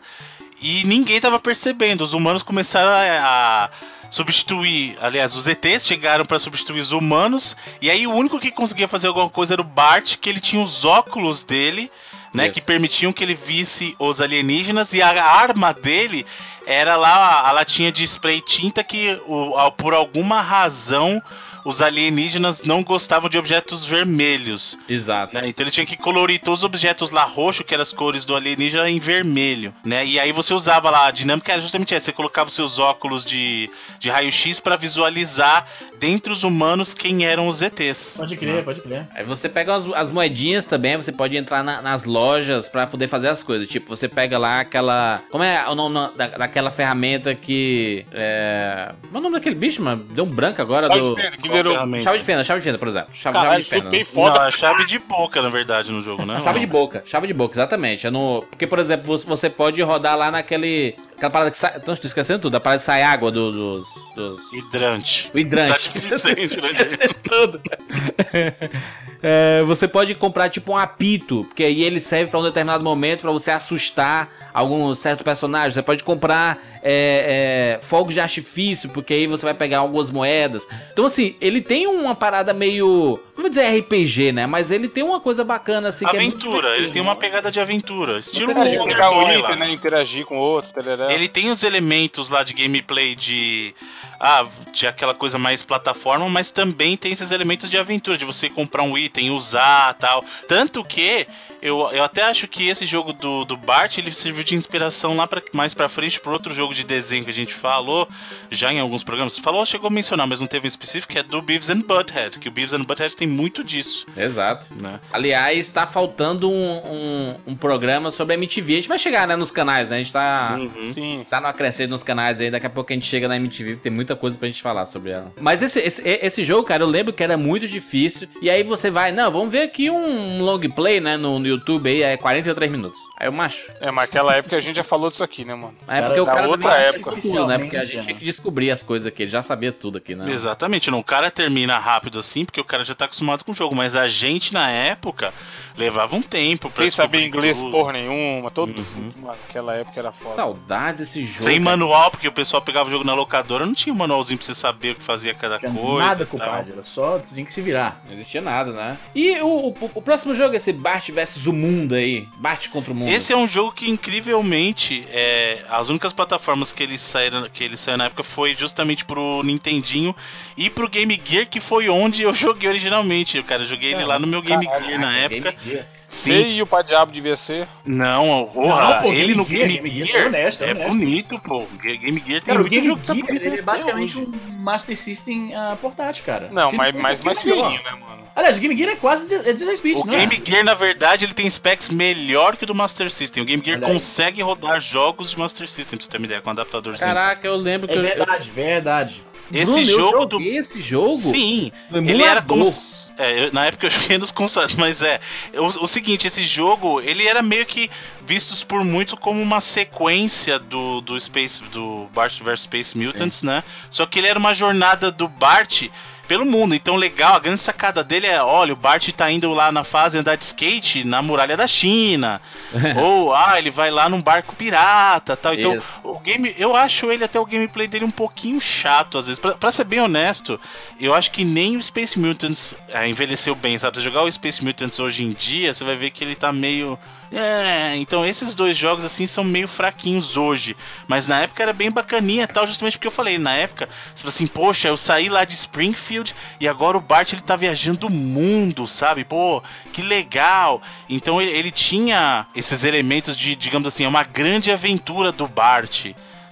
e ninguém tava percebendo. Os humanos começaram a, a substituir, aliás, os ETs chegaram para substituir os humanos e aí o único que conseguia fazer alguma coisa era o Bart, que ele tinha os óculos dele. Né, Isso. que permitiam que ele visse os alienígenas e a arma dele era lá a latinha de spray tinta que o- a- por alguma razão os alienígenas não gostavam de objetos vermelhos. Exato. né? Então ele tinha que colorir todos os objetos lá roxo, que eram as cores do alienígena, em vermelho. Né? E aí você usava lá, a dinâmica era justamente essa: você colocava os seus óculos de, de raio-x para visualizar dentre os humanos quem eram os ETs. Pode crer, pode crer. Aí você pega as, as moedinhas também, você pode entrar na- nas lojas pra poder fazer as coisas. Tipo, você pega lá aquela. Como é o nome da, daquela ferramenta que. É. Qual é o nome daquele bicho, mano? Deu um branco agora Chave do. de fenda, que virou. Chave de fenda, chave de fenda, por exemplo. Chave, Caralho, chave de fenda. foda. Não, é chave de boca, na verdade, no jogo, né? Chave de boca, chave de boca, exatamente. É no... Porque, por exemplo, você pode rodar lá naquele. Aquela parada que sai. Estou esquecendo tudo. A parada que sai água do- dos. dos... Hidrante. O hidrante. Tá difícil, *laughs* tudo. *laughs* É, você pode comprar tipo um apito, porque aí ele serve pra um determinado momento pra você assustar algum certo personagem. Você pode comprar é, é, fogos de artifício, porque aí você vai pegar algumas moedas. Então assim, ele tem uma parada meio, não vou dizer RPG, né? Mas ele tem uma coisa bacana assim. que é Aventura, ele divertido. tem uma pegada de aventura. Estilo Você Pode pode pegar um Wonderboy item, né? Interagir com outro, tarará. Ele tem os elementos lá de gameplay de. Ah, de aquela coisa mais plataforma, mas também tem esses elementos de aventura, de você comprar um item, usar tal. Tanto que eu, eu até acho que esse jogo do, do Bart ele serviu de inspiração lá pra, mais pra frente pro outro jogo de desenho que a gente falou já em alguns programas. Falou, chegou a mencionar, mas não teve um específico, que é do Beavis and Butthead, que o Beavis and Butthead tem muito disso, Exato. né? Aliás, tá faltando um, um, um programa sobre a MTV. A gente vai chegar né, nos canais, né? A gente tá. Uhum. Tá no acrescente nos canais aí, daqui a pouco a gente chega na MTV, tem muita coisa pra gente falar sobre ela. Mas esse, esse, esse jogo, cara, eu lembro que era muito difícil. E aí você vai, não, vamos ver aqui um long play, né, no, no YouTube aí, é 43 minutos. Aí eu macho. É, mas naquela época a gente já falou disso aqui, né, mano? É porque o cara outra época. tudo, né? Porque a gente tinha que descobrir as coisas aqui, ele já sabia tudo aqui, né? Exatamente, não. O cara termina rápido assim, porque o cara já tá acostumado com o jogo. Mas a gente, na época, levava um tempo pra Sem saber inglês tudo. porra nenhuma, todo. Uhum. Mano, naquela época era foda. Saudades desse jogo. Sem manual, porque o pessoal pegava o jogo na locadora, não tinha um manualzinho pra você saber o que fazia cada Tinha coisa. nada, compadre. Era só tinha que se virar. Não existia nada, né? E o, o, o próximo jogo é esse Bart versus o mundo aí. Bart contra o mundo. Esse é um jogo que, incrivelmente, é, as únicas plataformas que ele, saíram, que ele saiu na época foi justamente pro Nintendinho e pro Game Gear, que foi onde eu *laughs* joguei originalmente. Cara, eu joguei ele lá no meu Game Gear na época. Game Gear. Sim, e o Pá Diabo devia ser. não, porra, Não, pô, ele Game no Gear, Game, Game Gear, Gear, é honesto, é é honesto. bonito, pô. Game Gear tem Cara, o muito Game tá Gear ele é basicamente hoje. um Master System ah, portátil, cara. Não, Se mas, um mas mais feinho, né, mano? Aliás, o Game Gear é quase 16 bits, O não é? Game Gear, na verdade, ele tem specs melhor que o do Master System. O Game Gear consegue rodar jogos de Master System, pra você ter uma ideia, com um adaptadorzinho. Caraca, eu lembro que É eu- verdade, verdade. Esse Bruno, eu jogo do joguei esse jogo. Sim, ele era como. É, eu- na época eu joguei nos consoles, mas é. O, o seguinte, esse jogo, ele era meio que vistos por muito como uma sequência do, do Space. do Bart vs Space Mutants, né? Só que ele era uma jornada do Bart pelo mundo. Então, legal, a grande sacada dele é: olha, o Bart tá indo lá na fase andar de skate na muralha da China. *laughs* Ou, ah, ele vai lá num barco pirata tal. Então, Isso. o game, eu acho ele até o gameplay dele um pouquinho chato às vezes. Pra, pra ser bem honesto, eu acho que nem o Space Mutants ah, envelheceu bem, sabe? Se jogar o Space Mutants hoje em dia, você vai ver que ele tá meio É, então esses dois jogos assim são meio fraquinhos hoje. Mas na época era bem bacaninha tal, justamente porque eu falei, na época, você assim, poxa, eu saí lá de Springfield e agora o Bart ele tá viajando o mundo, sabe? Pô, que legal. Então ele, ele tinha esses elementos de, digamos assim, uma grande aventura do Bart.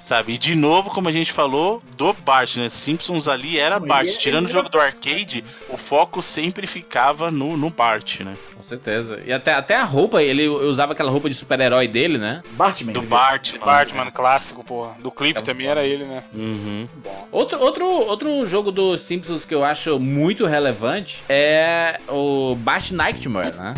Sabe? E de novo, como a gente falou, do Bart, né? Simpsons ali era Bart. Tirando o jogo do arcade, o foco sempre ficava no, no Bart, né? Com certeza. E até, até a roupa, ele usava aquela roupa de super-herói dele, né? Bartman. Do Bart. né? Batman clássico, porra. Do clipe também era ele, né? Uhum. Outro, outro, outro jogo dos Simpsons que eu acho muito relevante é o Bart Nightmare, né?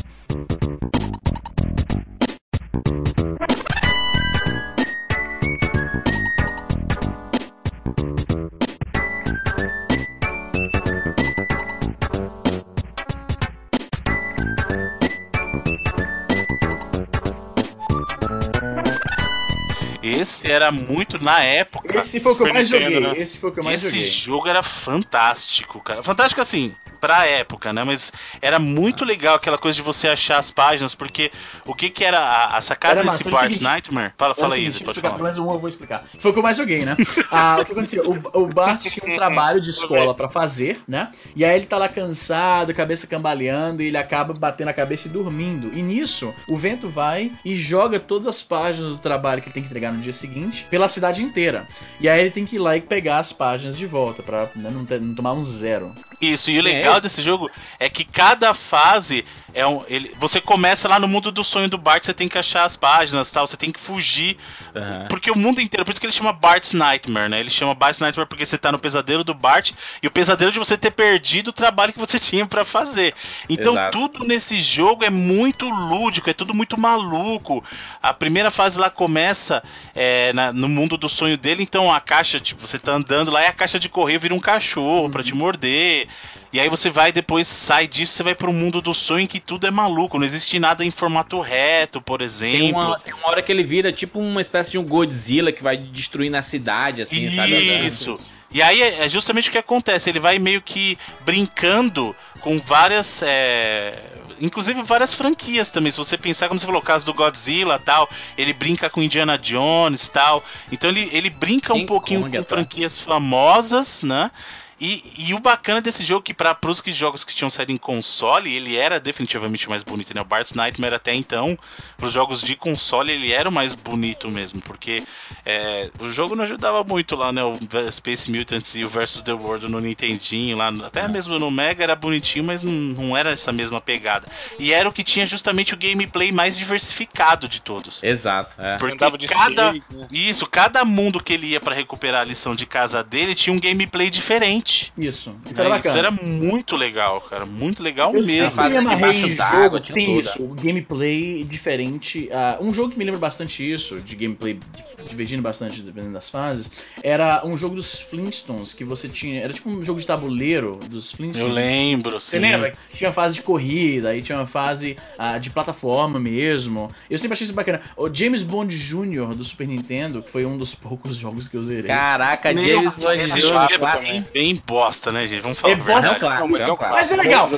Esse era muito na época. Esse foi o que eu mais Nintendo, joguei. né? Esse foi o que eu mais Esse joguei. jogo era fantástico, cara. Fantástico assim, pra época, né? Mas era muito legal aquela coisa de você achar as páginas, porque o que que era a, a sacada Era desse seguinte- Nightmare? Fala, fala aí, seguinte, pode explicar, falar. pelo menos um eu vou explicar. Foi o que eu mais joguei, né? Ah, o que acontecia? O, o Bart tinha um trabalho de escola pra fazer, né? E aí ele tá lá cansado, cabeça cambaleando, e ele acaba batendo a cabeça e dormindo. E nisso, o vento vai e joga todas as páginas do trabalho que ele tem que entregar no dia seguinte pela cidade inteira. E aí ele tem que ir lá e pegar as páginas de volta, pra né, não, ter- não tomar um zero. Isso, e o é legal esse? desse jogo é que cada fase é um. Ele, você começa lá no mundo do sonho do Bart, você tem que achar as páginas tal, você tem que fugir. Aham. Porque o mundo inteiro, por isso que ele chama Bart's Nightmare, né? Ele chama Bart's Nightmare porque você tá no pesadelo do Bart e o pesadelo de você ter perdido o trabalho que você *laughs* tinha pra fazer. Então Exato. tudo nesse jogo é muito lúdico, é tudo muito maluco. A primeira fase lá começa é, na- no mundo do sonho dele, então a caixa, tipo, você tá andando lá e a caixa de correio vira um cachorro pra te morder. E aí você vai depois sai disso, você vai pro mundo do sonho em que tudo é maluco, não existe nada em formato reto, por exemplo. Tem uma, tem uma hora que ele vira tipo uma espécie de um Godzilla que vai destruindo a cidade, assim, sabe? Isso. E aí é é justamente o que acontece. Ele vai meio que brincando com várias. é, Inclusive várias franquias também. Se você pensar, como você falou, o caso do Godzilla tal, ele brinca com Indiana Jones tal. Então ele, ele brinca um King pouquinho Kong com até. franquias famosas, né? E, e o bacana desse jogo é que para os que jogos que tinham saído em console, ele era definitivamente mais bonito, né? O Bart's Nightmare até então, para os jogos de console, ele era o mais bonito mesmo, porque é, o jogo não ajudava muito lá, né? O Space Mutants e o Versus the World no Nintendinho, lá, até mesmo no Mega era bonitinho, mas não, não era essa mesma pegada. E era o que tinha justamente o gameplay mais diversificado de todos. Exato, é. Porque cada, né? isso, cada mundo que ele ia pra recuperar a lição de casa dele tinha um gameplay diferente. Isso. Isso era É, bacana. Isso era muito legal, cara. Muito legal Eu mesmo. sempre me amarrei em d'água, jogo, tinha tem tudo. isso, o gameplay diferente. ah, um jogo que me lembra bastante isso, de gameplay di- divergindo bastante dependendo das fases, era um jogo dos Flintstones, que você tinha. Era tipo um jogo de tabuleiro dos Eu Flintstones. lembro, Você sim. lembra? Tinha fase de corrida, aí tinha uma fase ah, de plataforma mesmo. Eu sempre achei isso bacana. O James Bond Jr. do Super Nintendo, que foi um dos poucos jogos que eu zerei. Caraca, James Bond Jr. é bem bosta, né, gente? Vamos falar É bosta, É um clássico, mas é é um clássico. Mas é legal. Ô,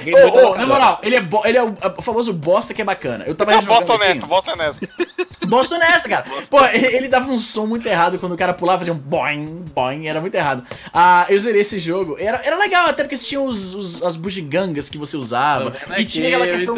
bacana. na moral, ele é, bo- ele é o, o famoso bosta que é bacana. Eu tava Não, jogando bosta aqui- honesta, *laughs* volta nessa. Cara. Pô, ele dava um som muito errado quando o cara pulava, fazia um boing, boing, era muito errado. Ah, eu zerei esse jogo. Era, era legal, até porque você tinha os, os- as bugigangas que você usava. E tinha aquela questão.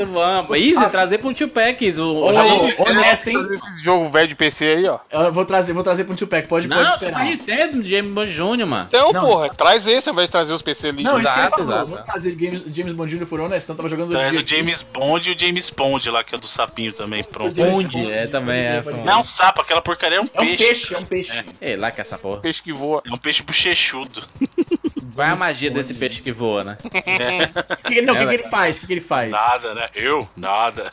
Easy, Ah, trazer pro Tio Packs. O, Ô, o- honesto, hein? Esse jogo velho de PC aí, ó. Eu vou trazer, vou trazer pro Tio Pack, pode, pode Não, esperar. Super Nintendo, James Bond Jr., mano. Então, Não. porra, traz esse ao invés de trazer os PC ali. Não, isso Exato, exato. Vou trazer James, James Bond Jr. for honesto, então tava jogando Traz o James Bond e o James Bond lá, que é o do sapinho também, pronto. Bond, é, também é, pode- foi. Não é um sapo, aquela porcaria é um É um peixe. peixe, é um peixe. Ei, lá que essa porra. Peixe que voa. É um peixe bochechudo. *laughs* Qual é a magia desse peixe que voa, né? *laughs* O que, não, o que, que ele faz? O que, que ele faz? Nada, né? Eu? Nada.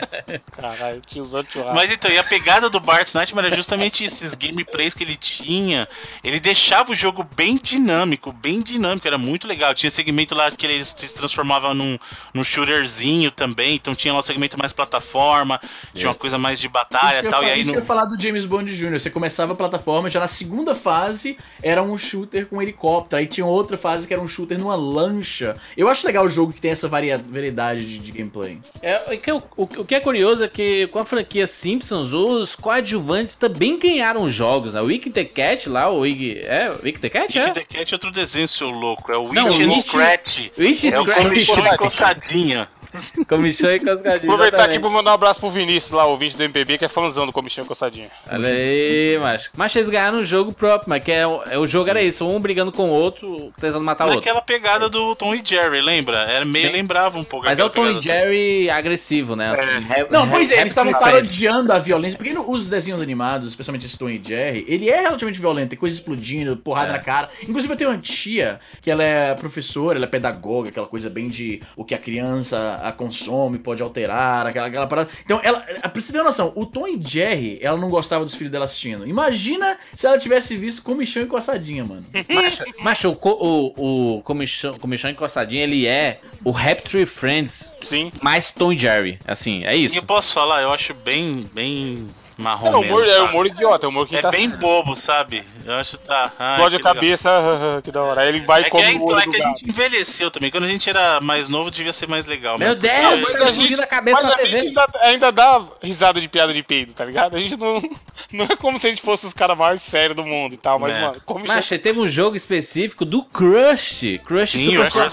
*laughs* Caralho, tiozão churrasco. Mas então, e a pegada do Bart's Nightmare era justamente isso, esses gameplays que ele tinha. Ele deixava o jogo bem dinâmico, bem dinâmico, era muito legal. Tinha segmento lá que ele se transformava num, num shooterzinho também, então tinha lá um segmento mais plataforma, tinha uma Yes. coisa mais de batalha e tal. E aí isso no... que eu ia falar do James Bond Jr. Você começava a plataforma, já na segunda fase era um shooter com helicóptero, aí tinha outra fase que era um shooter numa lancha. Eu acho legal o jogo que tem essa variedade de, de gameplay. É, é que o, o, o que é curioso é que com a franquia Simpsons, os coadjuvantes também ganharam jogos, né? O Wick the Cat lá, o Wig. É, o Wick the Cat? Wick É? the Cat é outro desenho, seu louco. É o Witch and Witch- Scratch. Witch É o Scratch. comichão e *laughs* Comissão e cascadinha. Aproveitar aqui pra mandar um abraço pro Vinícius lá, ouvinte do MPB, que é fãzão do Comichão Coçadinha. Olha aí, macho. Mas eles ganharam um jogo próprio, mas que é, é- o jogo era isso, um brigando com o outro, tentando matar o outro. Naquela pegada do Tom e Jerry, lembra? Era meio Sim. lembrava um pouco. Mas é o aquela Tom e. Jerry agressivo, né? Assim, rap- Não, pois é, eles estavam parodiando a violência, porque os desenhos animados, especialmente esse Tom e Jerry, ele é relativamente violento, tem coisa explodindo, porrada na cara. Inclusive eu tenho uma tia, que ela é professora, ela é pedagoga, aquela coisa bem de o que a criança a consome, pode alterar, aquela, aquela parada. Então, ela, pra você ter uma noção, o Tom e Jerry, ela não gostava dos filhos dela assistindo. Imagina se ela tivesse visto Comichão e Coçadinha, mano. Macho, macho, o, o, o comichão, comichão encostadinho, ele é o Rap Tree Friends Sim. mais Tom e Jerry. Assim, é E isso. eu posso falar, eu acho bem, bem marrom É humor, mesmo, é humor idiota, é humor que É tá bem bobo, sabe? Eu acho que tá. explode a cabeça, *laughs* que da hora. Aí ele vai É e que, é, come o olho é do que a gato. gente envelheceu também. Quando a gente era mais novo, devia ser mais legal. Meu mesmo. Deus, mas tá a gente- a cabeça mas na a gente TV. ainda, ainda dá risada de piada de peido, tá ligado? A gente não. *laughs* Não é como se a gente fosse os caras mais sérios do mundo e tal, mas, É. mano, como Macho, teve um jogo específico do Crush. Crush Sim, Super o Crush House.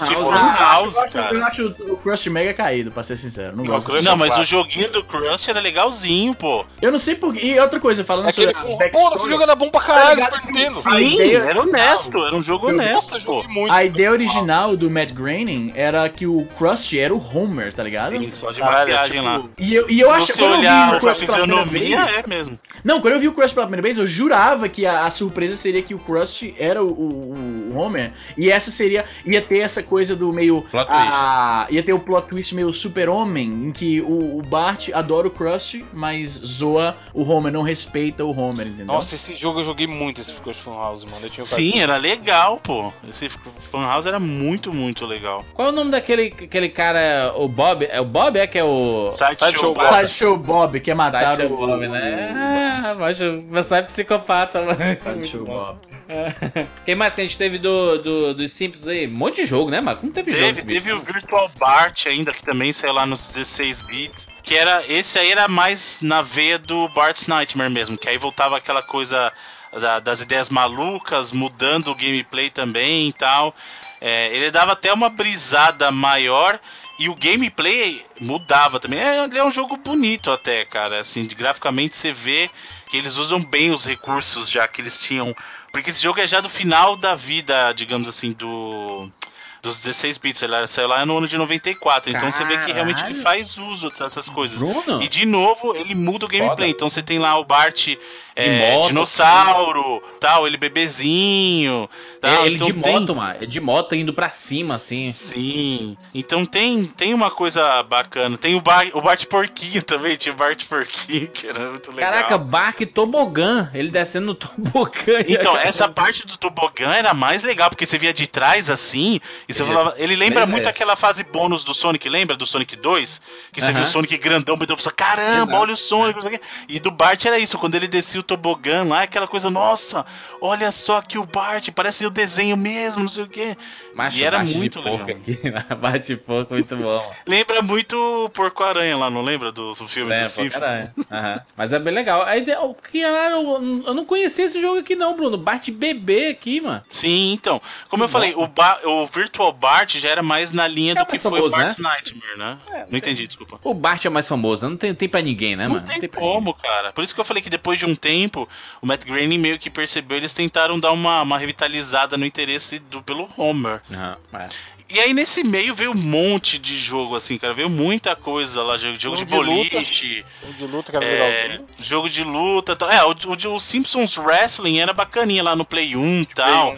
House, eu, acho, cara. eu acho o Crush mega caído, pra ser sincero. Não Não, gosto. Crush- Não, mas o joguinho do Crush era legalzinho, pô. Eu não sei porquê. E outra coisa, falando É sobre Pô, backstory- esse jogo era bom pra caralho, Tá Super Sim, ideia- era honesto, era um jogo honesto, pô. A ideia original do Matt Groening era que o Krusty era o Homer, tá ligado? Sim, só de maquiagem tipo, lá. E eu, e eu acho você quando eu vi olhar o a Krusty pela primeira vez. é mesmo. Não, quando eu vi o Krusty pela primeira vez, eu jurava que a, a surpresa seria que o Krusty era o, o- o Homer. E essa seria. ia ter essa coisa do meio. Plot a- ia ter o plot twist meio super-homem, em que o, o Bart adora o Krusty, mas zoa o Homer, não respeita o Homer, entendeu? Nossa, esse jogo eu joguei muito, esse Crush Fun House, mano. Eu tinha Sim, era legal, pô. Esse Fan House era muito, muito legal. Qual é o nome daquele aquele cara, o Bob? É o Bob, é que é o... Sideshow Bob. Sideshow Bob, que é matar Sideshow o. Bob, né? Ah, mas o pessoal é psicopata, mano. Sideshow Bob. Quem mais que a gente teve do, do, dos Simpsons aí? Um monte de jogo, né, Marco? Não teve, Teve, bicho. teve o Virtual Bart ainda, que também saiu lá nos 16 bits. Que era. Esse aí era mais na veia do Bart's Nightmare mesmo. Que aí voltava aquela coisa da- das ideias malucas, mudando o gameplay também e tal. É, ele dava até uma brisada maior. E o gameplay mudava também. É, ele é um jogo bonito até, cara. Assim, graficamente você vê que eles usam bem os recursos já que eles tinham. Porque esse jogo é já do final da vida, digamos assim, do. Dos 16 bits, ele era- saiu lá no ano de 94. Então você vê que realmente ele faz uso dessas coisas. Bruno? E de novo, ele muda o gameplay. Então você tem lá o Bart é, moto, dinossauro, tal, ele bebezinho. Tal. É, ele Então de tem- moto, mano. É de moto indo pra cima, assim. Sim. Então tem, tem uma coisa bacana. Tem o, Bar, o Bart Porquinho também, tinha o Bart Porquinho, que era muito legal. Caraca, Bark tobogã. Ele descendo no *laughs* tobogã. Então, essa parte do tobogã era mais legal, porque você via de trás assim, e você Ele- falava. Ele lembra muito é. aquela fase bônus do Sonic, lembra? Do Sonic 2? Que você Aham. viu o Sonic grandão, então você caramba, Exato. olha o Sonic, não sei o quê. E do Bart era isso, quando ele descia o tobogã lá, aquela coisa, nossa, olha só que o Bart, parece o desenho mesmo, não sei o quê. Macho, e era bate de muito porco legal. aqui. *laughs* Bate porco, muito bom. Lembra muito o Porco-Aranha lá, não lembra? Do, do filme É, do Simpsons? caralho. Aham. Mas é bem legal. Aí, de- o que caralho, eu, eu não conhecia esse jogo aqui não, Bruno. Bart bebê aqui, mano. Sim, então. Como eu falei, o, Ba- o Virtual Bart já era mais na linha É do que mais foi famoso, o Bart's Nightmare, né? não entendi, desculpa. O Bart é mais famoso, né? não tem, tem pra ninguém, né, Não mano? tem pra como, cara. Por isso que eu falei que depois de um tempo, o Matt Groening meio que percebeu, eles tentaram dar uma, uma revitalizada no interesse do, pelo Homer. Ninguém. É. E aí nesse meio veio um monte de jogo, assim, cara. Veio muita coisa lá, jogo, jogo de, Jogo de luta. boliche, Um de luta que era é, legalzinho. jogo de luta. Tal. É, o, o, o Simpsons Wrestling era bacaninha lá no Play 1 e tal.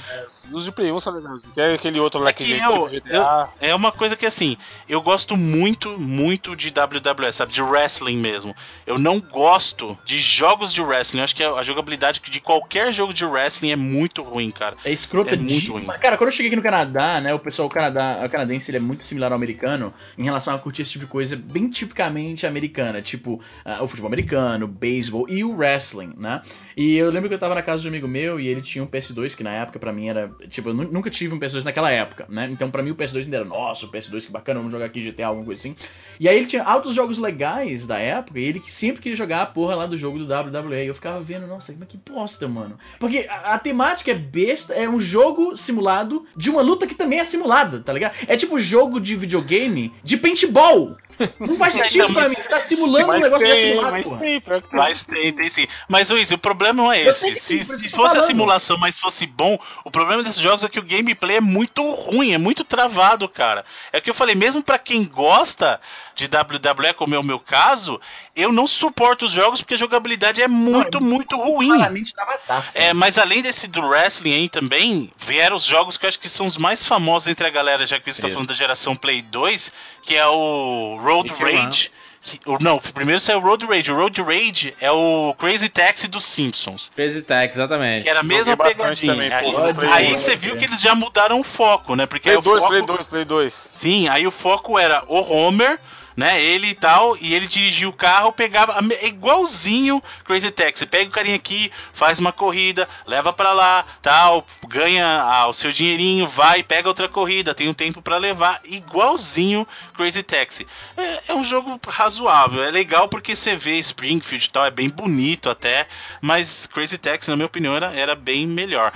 Os de Play 1 são legais. Tem aquele outro lá É que, que eu, eu- é uma coisa que assim, eu gosto muito, muito de WWE, sabe? De wrestling mesmo. Eu não gosto de jogos de wrestling. Eu acho que a a jogabilidade de qualquer jogo de wrestling é muito ruim, cara. É escrota É muito de... ruim. Mas, Cara, quando eu cheguei aqui no Canadá, né? O pessoal do Canadá O canadense ele é muito similar ao americano em relação a curtir esse tipo de coisa bem tipicamente americana, tipo ah, o futebol americano, o beisebol e o wrestling, né? E eu lembro que eu tava na casa de um amigo meu e ele tinha um PS2, que na época pra mim era. Tipo, eu nu- nunca tive um PS2 naquela época, né? Então pra mim o PS2 ainda era, nossa, o PS2 que bacana, vamos jogar aqui GTA, alguma coisa assim. E aí ele tinha altos jogos legais da época e ele sempre queria jogar a porra lá do jogo do WWE. E eu ficava vendo, nossa, mas que bosta, mano. Porque a, a temática é besta, é um jogo simulado de uma luta que também é simulada, tá ligado? É tipo jogo de videogame de paintball. Não faz sentido pra mim, você tá simulando um Mas negócio que é tem, simulado, mas porra. tem, pior que tem. Mas tem, tem sim. Mas, Luiz, o problema não é esse. que sim, Se, se que fosse a falando. simulação, mas fosse bom, o problema desses jogos é que o gameplay é muito ruim, é muito travado, cara. É o que eu falei, mesmo pra quem gosta de WWE, como é o meu caso, eu não suporto os jogos porque a jogabilidade é muito, muito ruim. Claramente tava taça. É, mas além desse do wrestling aí também, vieram os jogos que eu acho que são os mais famosos entre a galera, já que você tá falando da geração Play 2, que é o Road Rage. Que, o- não, primeiro saiu o Road Rage. O Road Rage é o Crazy Taxi dos Simpsons. Crazy Tech, exatamente. Que era a mesma pegadinha. também, aí aí você viu que eles já mudaram o foco, né? Porque Play o 2, foco, Play 2, Play 2. Sim, aí o foco era o Homer, né? Ele e tal, e ele dirigia o carro, pegava é igualzinho Crazy Taxi. Pega o carinha aqui, faz uma corrida, leva pra lá, tal, ganha ah, o seu dinheirinho, vai, pega outra corrida, tem um tempo pra levar, igualzinho Crazy Taxi. É, é um jogo razoável, é legal porque você vê Springfield e tal, é bem bonito até, mas Crazy Taxi, na minha opinião, era, era bem melhor.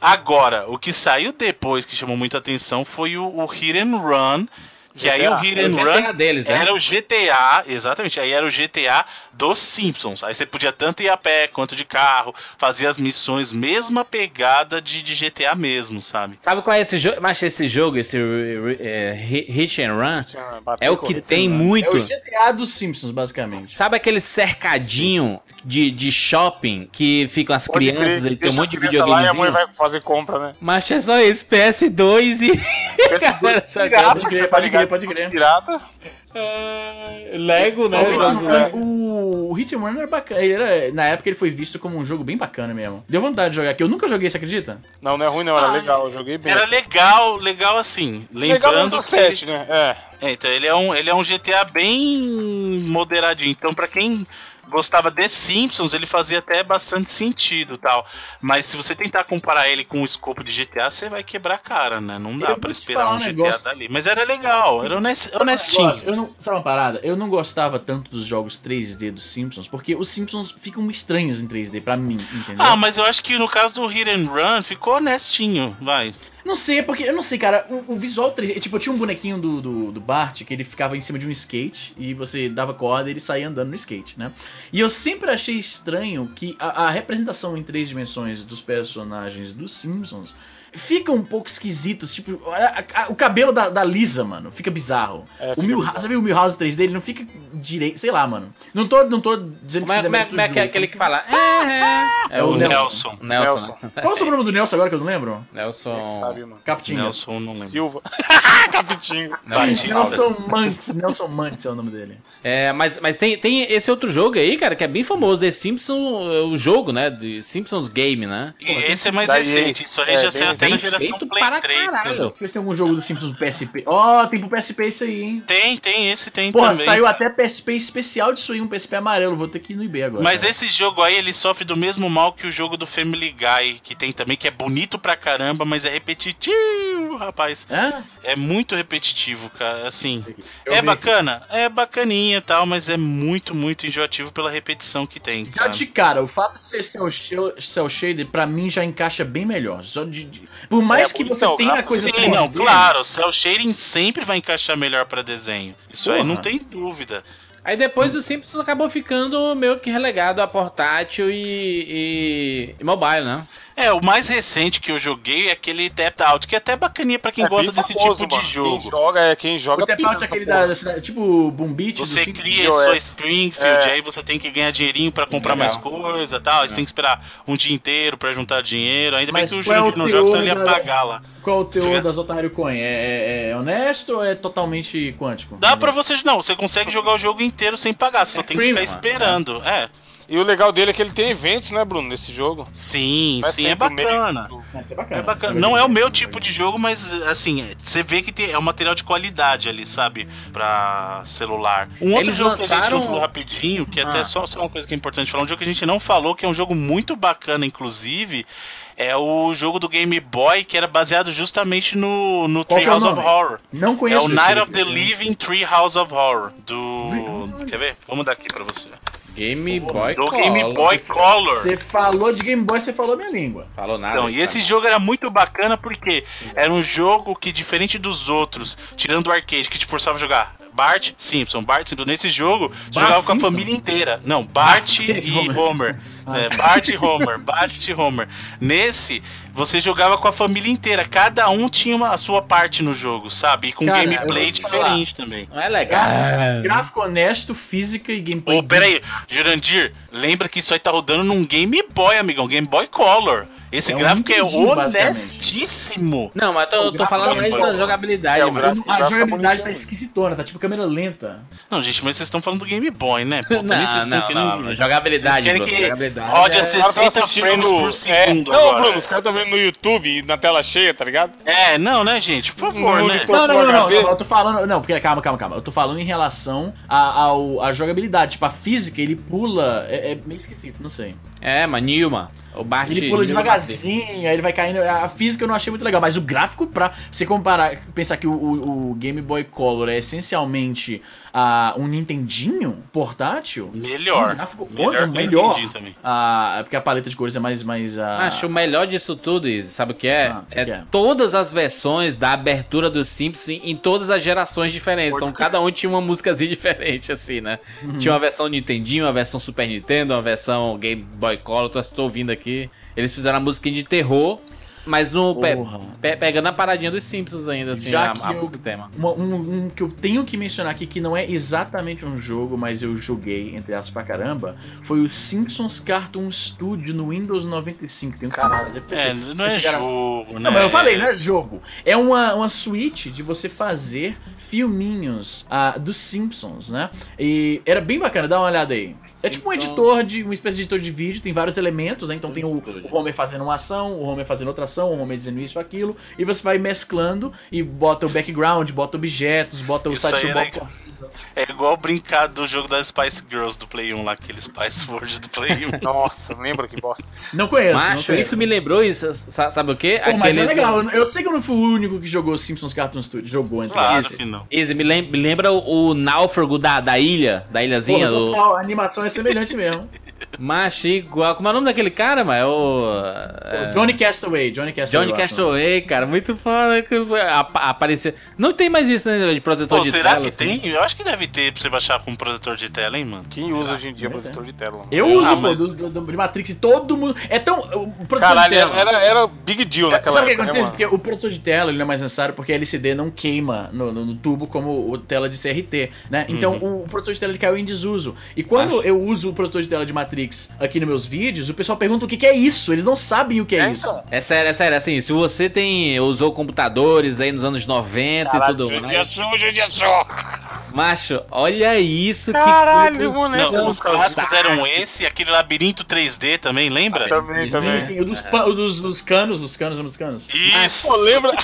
Agora, o que saiu depois que chamou muita atenção foi o, o Hit and Run. Que aí o Hit and Run deles, né? era o GTA, exatamente, aí era o GTA dos Simpsons. Aí você podia tanto ir a pé quanto de carro, fazer as missões, mesma pegada de, de GTA mesmo, sabe? Sabe qual é esse jogo? Mas esse jogo, esse é, Hit and Run, é o que tem muito. É o GTA dos Simpsons, basicamente. Sabe aquele cercadinho de, de shopping que ficam as crianças, ele tem um monte de Lá e a mãe vai fazer compra, né? Mas é só isso, PS2 e. *laughs* Galera, Pode crer, pode crer, pode crer. Pirata. Lego, né? O Hit and Lego. Run- O, o Hit and Run era bacana. ele era- na época ele foi visto como um jogo bem bacana mesmo. Deu vontade de jogar aqui. Eu nunca joguei, você acredita? Não, não é ruim não, era legal, eu joguei bem. Era legal, legal assim. legal Lembrando que 7, né? É. É, então ele é um, ele é um GTA bem moderadinho. Então, pra quem gostava de Simpsons, ele fazia até bastante sentido tal. Mas se você tentar comparar ele com o escopo de GTA, você vai quebrar a cara, né? Não dá te esperar um um GTA negócio. dali. Mas era legal, era honest- honestinho. Eu não, sabe uma parada? Eu não gostava tanto dos jogos 3D dos Simpsons, porque os Simpsons ficam estranhos em 3D pra mim, entendeu? Ah, mas eu acho que no caso do Hit and Run ficou honestinho, vai. Não sei, é porque eu não sei, cara. O, o visual 3D. Tipo, eu tinha um bonequinho do, do, do Bart que ele ficava em cima de um skate e você dava corda e ele saía andando no skate, né? E eu sempre achei estranho que a, a representação em três dimensões dos personagens dos Simpsons fica um pouco esquisitos. Tipo, a- a- o cabelo da, da Lisa, mano, fica bizarro. É, o fica Milhouse, bizarro. você viu o Milhouse 3D? Ele não fica direito. Sei lá, mano. Não tô, não tô dizendo é, isso como é, como é do que é aquele que fala? É, é. É o Nelson. Nelson. Nelson. né? Qual é o sobrenome do Nelson agora que eu não lembro? Nelson. Sabe, mano. Capitinho. Nelson, não lembro. Silva. *laughs* Capitinho. Nelson Mantz. Nelson Mantz é o nome dele. É, mas, mas tem, tem esse outro jogo aí, cara, que é bem famoso, The Simpsons, o jogo, né? De Simpsons Game, né? E esse é mais recente, isso aí é, já saiu até na geração feito Play para 3. caralho. se tem algum jogo do Simpsons do PSP. Ó, tem pro PSP isso aí, hein? Tem, tem, esse tem Porra, também. saiu até PSP especial disso aí, um PSP amarelo. Vou ter que ir no eBay agora. Mas cara. esse jogo aí, ele sofre do mesmo mal que o jogo do Family Guy, que tem também, que é bonito pra caramba, mas é repetitivo, rapaz. É? É muito repetitivo, cara, assim. Eu é vi. bacana? É bacaninha e tal, mas é muito, muito enjoativo pela repetição que tem, Já cara. de cara, o fato de ser cel, sh- cel shaded, pra mim, já encaixa bem melhor. Só de, de- Por mais É, que você então, tenha coisa Sim, não, 3D, claro, o cel shading sempre vai encaixar melhor pra desenho. Isso aí Porra. não tem dúvida. Aí depois o Simpsons acabou ficando meio que relegado a portátil e, e, e mobile, né? É, o mais recente que eu joguei é aquele Tap Out, que é até bacaninha pra quem É gosta bem desse famoso, tipo mano. de Quem jogo. joga é quem joga. O Tap Out é aquele da, da cidade, tipo Boom Beach Você Simpsons. cria sua Springfield, É. aí você tem que ganhar dinheirinho pra comprar Legal. mais coisa e tal. Aí você tem que esperar um dia inteiro pra juntar dinheiro. Ainda bem Mas que o qual é o Jurandir não joga, senão ele ia pagar lá. Qual o teor Jogar- das Otário Coin? É, é- é honesto ou é totalmente quântico? Dá pra você. Não, você consegue jogar o jogo inteiro sem pagar, você só tem que ficar esperando. É. E o legal dele é que ele tem eventos, né, Bruno, nesse jogo. Sim, Vai sim, é o meio- bacana. É bacana. É bacana. Não é o meu tipo de jogo, mas assim, você vê que tem- é um material de qualidade ali, sabe? Pra celular. Um outro Eles jogo que a gente lançaram- não falou rapidinho, que Ah. até só, só uma coisa que é importante falar, um jogo que a gente não falou, que é um jogo muito bacana, inclusive, é o jogo do Game Boy, que era baseado justamente no, no Qual Tree é o House of? Horror. Não É conheço o esse Night of the Living Tree House of Horror. Do. Quer ver? Vamos dar aqui pra você. Game Boy Do Color. Game Boy Color. Você falou de Game Boy, você falou minha língua. Falou nada. Então, e esse jogo era muito bacana porque era um jogo que, diferente dos outros, tirando o arcade, que te forçava a jogar Bart Simpson, Bart Simpson. Nesse jogo, você Bart jogava com a Simpson? família inteira. Não, Bart *laughs* Bart e Homer. Homer. Ah, É. Bart e Homer, Bart e Homer. Nesse, você jogava com a família inteira. Cada um tinha uma, a sua parte no jogo, sabe? E com Cara, gameplay diferente também. Não é legal. Gráfico honesto, física e gameplay. Ô, pera aí, Jurandir, lembra que isso aí tá rodando num Game Boy, amigão, Game Boy Color. Esse É um gráfico é honestíssimo. Não, mas eu tô, tô falando mais da jogabilidade, É, o mano. A tá jogabilidade tá esquisitona, tá tipo câmera lenta. Não, gente, mas vocês estão falando do Game Boy, né? Pô, também vocês *laughs* Não, estão não, querendo. não. Jogabilidade, Vocês querem que jogabilidade rode a é- Os caras tão 60 assistindo frames por no- segundo é, Não, agora. Bruno, os caras estão vendo no YouTube, na tela cheia, tá ligado? É, não, né, gente? Por favor, né? Não, não, não, não, não, eu tô falando. Não, porque calma, calma, calma. Eu tô falando em relação à jogabilidade. Tipo, a física, ele pula. É, é meio esquisito, não sei. É, mano, Nilma. O Bart. Ele pula devagarzinho, aí ele vai caindo. A física eu não achei muito legal, mas o gráfico, pra você comparar, pensar que o, o- o Game Boy Color é essencialmente ah, um Nintendinho portátil. Melhor. Um gráfico Melhor melhor. que o melhor. É porque a paleta de cores é mais. mais ah, Acho o melhor disso tudo, Izzy, sabe o que é? Ah, é, que é? todas as versões da abertura dos Simpsons em, em todas as gerações diferentes. Então cada um tinha uma músicazinha *laughs* diferente, assim, né? Uhum. Tinha uma versão Nintendinho, uma versão Super Nintendo, uma versão Game Boy Color, tô, tô ouvindo aqui. Eles fizeram a música de terror, mas no pe- pe- pegando a paradinha dos Simpsons ainda, assim, Já a, que a eu- música tema. Uma- um, um que eu tenho que mencionar aqui, que não é exatamente um jogo, mas eu joguei, entre aspas, pra caramba, foi o Simpsons Cartoon Studio no Windows 95. Tenho que fazer, porque É, você- não é chegaram- jogo, né? Não, mas eu falei, não é jogo. É uma, uma suíte de você fazer filminhos ah, dos Simpsons, né? E era bem bacana, dá uma olhada aí. É tipo um Simpsons. editor de. uma espécie de editor de vídeo, tem vários elementos, né? Então tem o, o Homer fazendo uma ação, o Homer fazendo outra ação, o Homer dizendo isso, aquilo, e você vai mesclando e bota o background, bota objetos, bota o site. É igual brincar do jogo das Spice Girls do Play 1 lá, aquele Spice World do Play 1. *laughs* Nossa, lembra que bosta. Não conheço, não Macho, conheço. isso me lembrou isso, sa- sabe o quê? Pô, mas é legal, eu sei que eu não fui o único que jogou Simpsons Cartoon Studio. Jogou, entre Claro que não. Izzy, me, lem- me lembra o, o náufrago da, da ilha, da ilhazinha do... total, a animação é semelhante mesmo. *laughs* Macho, igual. Como é o nome daquele cara, mano? É o. é, Johnny Castaway, Johnny Castaway. Johnny eu. Castaway, cara, muito foda. Aparecer. Não tem mais isso, né? De protetor Pô, de será tela. que assim. tem? Eu acho que deve ter pra você baixar com protetor de tela, hein, mano? Quem usa hoje em dia protetor de tela? mano? Eu Ah, uso, pô, mas- do, do, do- de Matrix, e todo mundo. É tão. O protetor Caralho, de tela. era, era big deal naquela Sabe o que época, acontece? né, Porque o protetor de tela ele não é mais necessário porque a LCD não queima no, no- no tubo como o tela de CRT, né? Então o, protetor de tela ele caiu em desuso. E quando Acho. eu uso o protetor de tela de Matrix aqui nos meus vídeos, o pessoal pergunta o que, que é isso. Eles não sabem o que é, É, isso. então. É sério, é sério. Assim, se você tem. usou computadores aí nos anos 90 e tudo mais. Judiação, judiação. Macho, olha isso Caralho, que. moleque. Não, os clássicos eram esse, aquele labirinto 3D também, lembra? Também, Sim, também. sim, o dos, pa- o dos, dos canos, dos canos, dos canos. Isso! Pô, lembra? *laughs*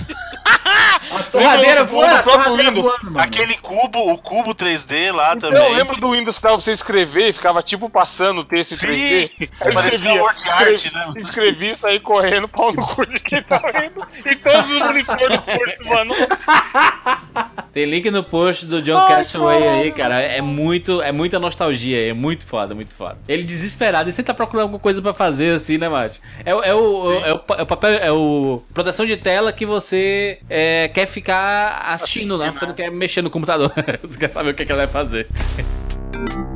As torradeiras do- voando, do as torradeiras Windows. voando, mano. Aquele cubo, o cubo 3D lá Então, também. eu lembro do Windows que dava pra você escrever e ficava tipo passando o texto em Sim, 3D. Aí eu parecia escrevia, word art, escrevi, né? escrevi e saí correndo, pau no cu de quem tava indo. E todos os do curso, mano. *laughs* Tem link no post do John Ai, Castaway aí, cara. É muito, é muita nostalgia, é muito foda, muito foda. Ele desesperado, e você tá procurando alguma coisa pra fazer assim, né, Mate? É, o- é, o, é, o, é o papel, é o proteção de tela que você é, quer ficar assistindo, né? Você não quer mexer no computador. *laughs* você quer saber o que, que ela vai fazer. *laughs*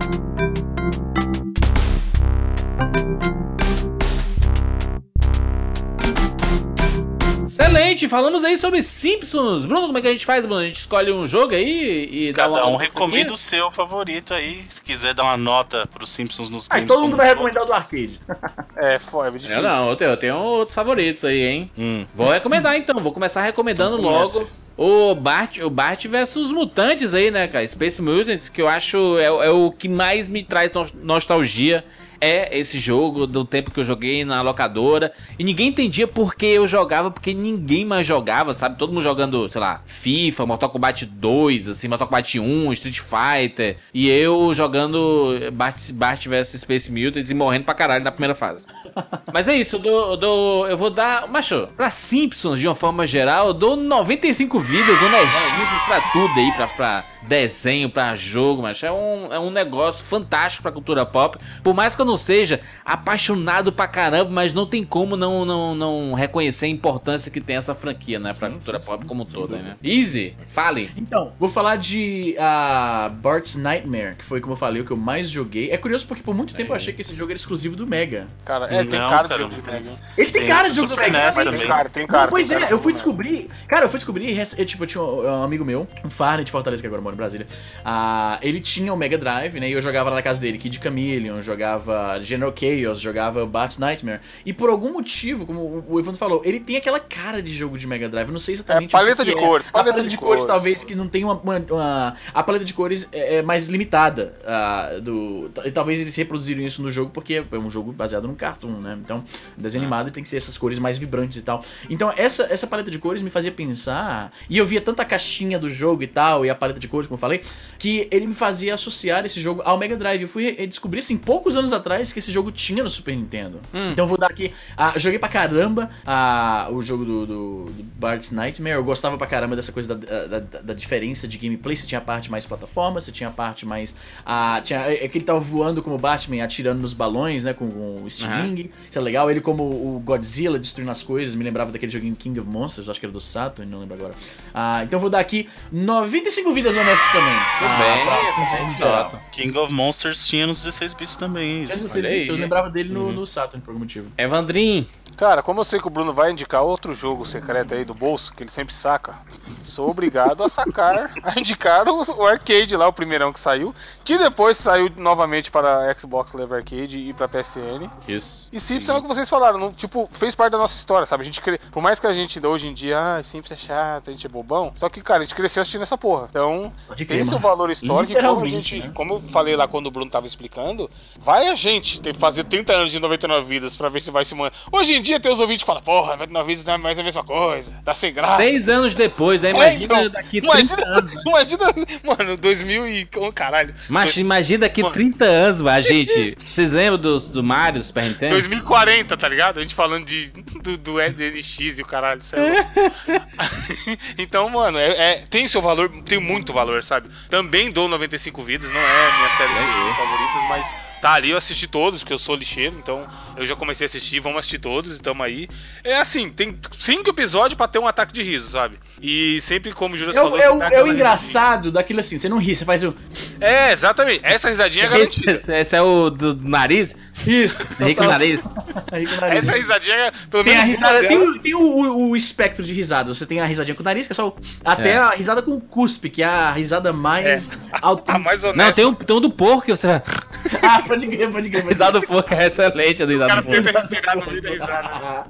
Excelente, falamos aí sobre Simpsons. Bruno, como é que a gente faz, Bruno? A gente escolhe um jogo aí e dá uma. Cada um recomenda o seu favorito aí. Se quiser dar uma nota pros Simpsons nos Ah, games. todo mundo vai todo. recomendar o do arcade. *laughs* É, foi, é difícil. Eu não, eu tenho, eu tenho outros favoritos aí, hein? Hum. Vou recomendar então, vou começar recomendando Então logo o Bart, o Bart versus Mutantes aí, né, cara? Space Mutants, que eu acho é, o- é o que mais me traz nos- nostalgia. É esse jogo do tempo que eu joguei na locadora. E ninguém entendia por que eu jogava, porque ninguém mais jogava, sabe? Todo mundo jogando, sei lá, FIFA, Mortal Kombat 2, assim, Mortal Kombat 1, Street Fighter. E eu jogando Bart, Bart vs Space Mutants e morrendo pra caralho na primeira fase. *laughs* Mas é isso, eu, dou, eu, dou, eu vou dar. Macho, pra Simpsons, de uma forma geral, eu dou 95 vidas honestíssimos pra tudo aí, pra, pra desenho, pra jogo, mas é um, é um negócio fantástico pra cultura pop. Por mais que eu não seja apaixonado pra caramba, mas não tem como não, não, não reconhecer a importância que tem essa franquia, né? Pra Sim, cultura sim, pop sim, como toda, né? Easy, fale. Então, vou falar de ah, Bart's Nightmare, que foi, como eu falei, o que eu mais joguei. É curioso porque por muito tempo eu achei que esse jogo era exclusivo do Mega. Cara, é, tem Não, cara de cara, jogo de não Mega. Ele tem, Tem cara de jogo do Mega. Tem cara, tem Não, cara. pois tem é, cara eu fui descobrir. Cara, eu fui descobrir. eu, Tipo, eu tinha um amigo meu, um Farney de Fortaleza, que agora mora em Brasília. Ah, ele tinha o Mega Drive, né? E eu jogava lá na casa dele Kid Chameleon, jogava General Chaos, jogava Bat's Nightmare. E por algum motivo, como o- Evandro falou, ele tem aquela cara de jogo de Mega Drive. Eu não sei exatamente. É, paleta de é. cores, A paleta paleta de de cores, cores. talvez, que não tem uma. uma- uma- a paleta de cores é, é mais limitada. ah, do, e talvez eles reproduziram isso no jogo porque é um jogo baseado num cartoon, né? Então, desenho animado tem que ser essas cores mais vibrantes e tal. Então, essa, essa paleta de cores me fazia pensar. E eu via tanta caixinha do jogo e tal, e a paleta de cores, como eu falei, que ele me fazia associar esse jogo ao Mega Drive. Eu fui descobrir, assim, poucos anos atrás, que esse jogo tinha no Super Nintendo. Então, eu vou dar aqui. ah, joguei pra caramba ah, o jogo do, do, do Bart's Nightmare. Eu gostava pra caramba dessa coisa da, da, da- da diferença de gameplay. Você tinha a parte mais plataforma, você tinha a parte mais. ah, tinha, é é que ele tava voando como Batman, atirando nos balões, né? Com, com o Sting. Isso é legal. Ele, como o Godzilla, destruindo as coisas. Me lembrava daquele joguinho King of Monsters, acho que era do Saturn, não lembro agora. Ah, então eu vou dar aqui 95 vidas também. Ah, bem, pra. King of Monsters tinha nos 16 bits também. isso. 16 Olha bits, Eu lembrava dele no, no Saturn por algum motivo. Evandrinho, Cara, como eu sei que o Bruno vai indicar outro jogo secreto aí do bolso, que ele sempre saca, sou obrigado a sacar, *laughs* a indicar o, o arcade lá, o primeirão que saiu, que depois saiu novamente para Xbox Live Arcade e para PSN. isso. E Simpsons é o que vocês falaram, não, tipo, fez parte da nossa história, sabe? A gente cre... Por mais que a gente hoje em dia, ah, Simpsons é chato, a gente é bobão, só que, cara, a gente cresceu assistindo essa porra. Então, Crer, seu mano. valor histórico como a gente, né? como eu falei lá quando o Bruno tava explicando, vai a gente ter que fazer 30 anos de 99 vidas pra ver se vai se manter. Hoje em dia tem os ouvintes que falam, porra, 99 vidas não é mais a mesma coisa, tá sem graça. Seis anos depois, né? É, Imagina então, daqui 30 imagina, anos. né? imagina, mano, 2000 e... Oh, caralho. Mas imagina daqui Mano. 30 anos, a gente. Vocês lembram do, do Mario, Super Nintendo? 2040, tá ligado? A gente falando de, do, do e o caralho, cê é louco. *laughs* Então, mano, é, é- tem seu valor, tem muito valor, sabe? Também dou 95 vidas, não é minha série de favoritas, mas tá ali, eu assisti todos, porque eu sou lixeiro, então eu já comecei a assistir, vamos assistir todos, e tamo aí. É assim, tem cinco episódios pra ter um ataque de riso, sabe? E sempre, como o Júlio É o, falou... é o, é o engraçado daquilo assim, você não ri, você faz o. risadinha. É, exatamente. Essa risadinha é Esse, garantida. esse- esse é o do, do nariz? Isso. *laughs* Rico nariz. Aí com o nariz. Essa risadinha, é, pelo Tem a menos risada, tem, tem o, o- o espectro de risada. Você tem a risadinha com o nariz, que é só. o- Até É. a risada com o cuspe, que é a risada mais autêntica. a mais honesta. Não, tem um, tem um do porco que você. *laughs* *laughs* Ah, pode crer, pode crer. A risada do porco é excelente, a O risada cara do porco. no meio da risada.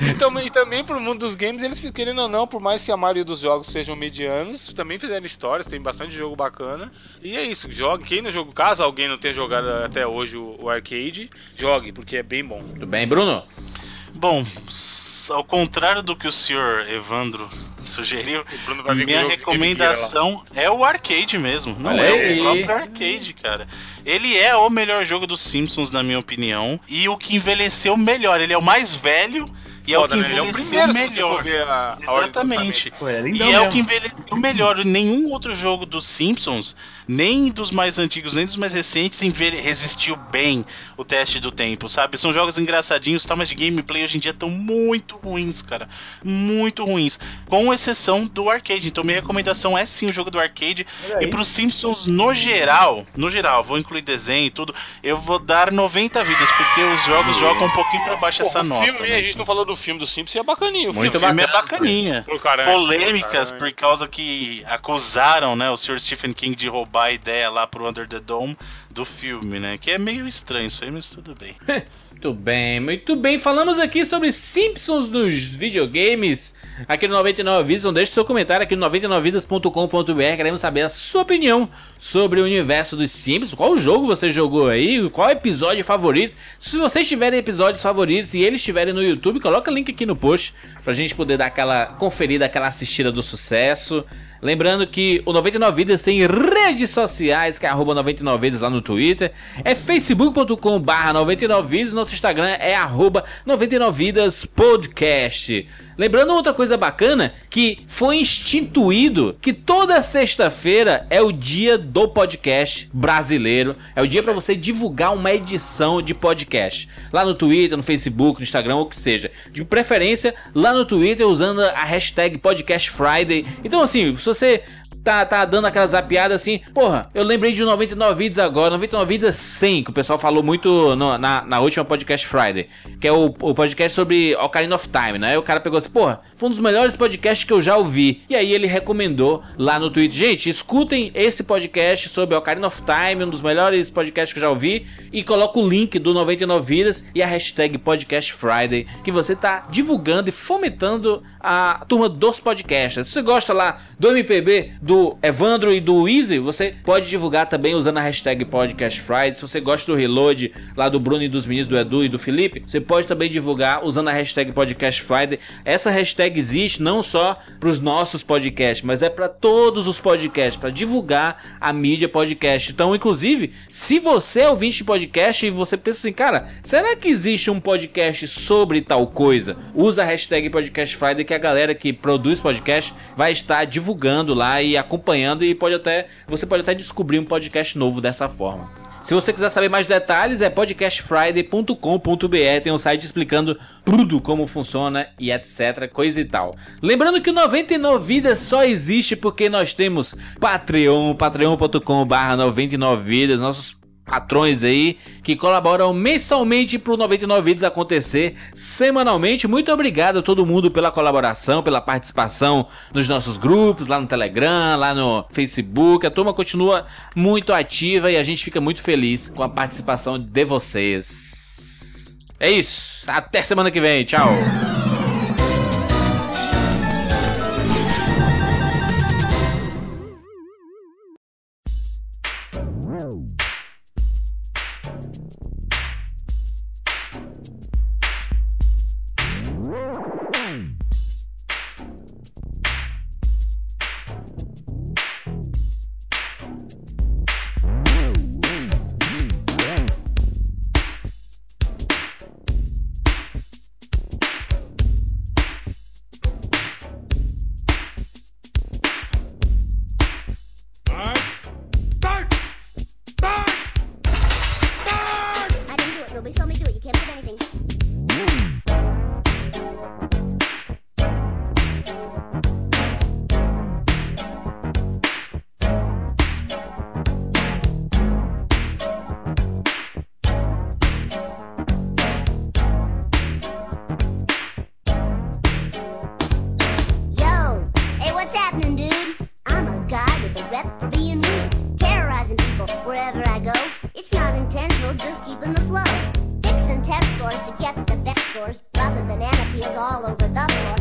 E também, e também pro mundo dos games, eles querendo ou não, por mais que a maioria dos jogos sejam medianos, também fizeram histórias, tem bastante jogo bacana. E é isso, jogue. Quem não jogou, caso alguém não tenha jogado até hoje o, o arcade, jogue, porque é bem bom. Tudo bem, Bruno? Bom, ao contrário do que o senhor Evandro sugeriu, minha recomendação é o arcade mesmo. Não Olha é aí. o próprio arcade, cara. Ele é o melhor jogo dos Simpsons, na minha opinião. E o que envelheceu melhor. Ele é o mais velho e Foda, é o né? que Ele é o envelheceu primeiro, melhor. a, Exatamente. Pô, é E é mesmo. o que envelheceu melhor. Nenhum outro jogo dos Simpsons, nem dos mais antigos, nem dos mais recentes, envelhe- resistiu bem o teste do tempo, sabe? São jogos engraçadinhos, tá? mas de gameplay hoje em dia estão muito ruins, cara. Muito ruins. Com exceção do arcade. Então minha recomendação é sim o jogo do arcade. E pros Simpsons, no geral, no geral, vou incluir desenho e tudo, eu vou dar 90 vidas, porque os jogos jogam um pouquinho pra baixo essa o nota. filme, né? a gente não falou do filme do Simpsons, é bacaninho. O Muito filme, O filme é bacana. bacaninha. Pô, caralho. Polêmicas por causa que acusaram, né, o Sr. Stephen King de roubar a ideia lá pro Under the Dome do filme, né? Que é meio estranho isso aí, mas tudo bem. *laughs* Muito bem, muito bem. Falamos aqui sobre Simpsons nos videogames. Aqui no 99 Vidas, então deixe seu comentário aqui no 99vidas.com.br. Queremos saber a sua opinião sobre o universo dos Simpsons. Qual jogo você jogou aí? Qual episódio favorito? Se vocês tiverem episódios favoritos e eles estiverem no YouTube, coloca o link aqui no post pra gente poder dar aquela conferida, aquela assistida do sucesso. Lembrando que o 99 Vidas tem redes sociais, que é arroba 99 Vidas lá no Twitter. É facebook.com barra 99 Vidas. Nosso Instagram é arroba 99 Vidas Podcast. Lembrando outra coisa bacana, que foi instituído que toda sexta-feira é o dia do podcast brasileiro. É o dia para você divulgar uma edição de podcast. Lá no Twitter, no Facebook, no Instagram, ou que seja. De preferência, lá no Twitter usando a hashtag Podcast Friday. Então assim, se você tá, tá dando aquela zapiada assim, porra, eu lembrei de 99 vídeos agora, 99 vídeos 100, que o pessoal falou muito no- na, na última Podcast Friday, que é o, o podcast sobre Ocarina of Time, né? O cara pegou assim, porra, foi um dos melhores podcasts que eu já ouvi. E aí ele recomendou lá no Twitter, gente, escutem esse podcast sobre Ocarina of Time, um dos melhores podcasts que eu já ouvi, e coloca o link do 99 Vidas e a hashtag Podcast Friday, que você tá divulgando e fomentando a turma dos podcasts. Se você gosta lá do MPB, do Evandro e do Easy, você pode divulgar também usando a hashtag Podcast Friday. Se você gosta do Reload lá do Bruno e dos meninos, do Edu e do Felipe, você pode também divulgar usando a hashtag Podcast Friday. Essa hashtag existe não só para os nossos podcasts, mas é para todos os podcasts, para divulgar a mídia podcast. Então, inclusive, se você é ouvinte de podcast e você pensa assim, cara, será que existe um podcast sobre tal coisa? Usa a hashtag Podcast Friday que a galera que produz podcast vai estar divulgando lá e acompanhando e pode até você pode até descobrir um podcast novo dessa forma. Se você quiser saber mais detalhes, é podcastfriday.com.br. Tem um site explicando tudo como funciona e etc. Coisa e tal. Lembrando que o 99 Vidas só existe porque nós temos Patreon, patreon.com/barra 99 Vidas, nossos patrões aí que colaboram mensalmente pro 99 Vídeos acontecer semanalmente. Muito obrigado a todo mundo pela colaboração, pela participação nos nossos grupos, lá no Telegram, lá no Facebook. A turma continua muito ativa e a gente fica muito feliz com a participação de vocês. É isso. Até semana que vem. Tchau. Wherever I go. It's not intentional, just keeping the flow. Fixing test scores to get the best scores, dropping banana peels all over the floor.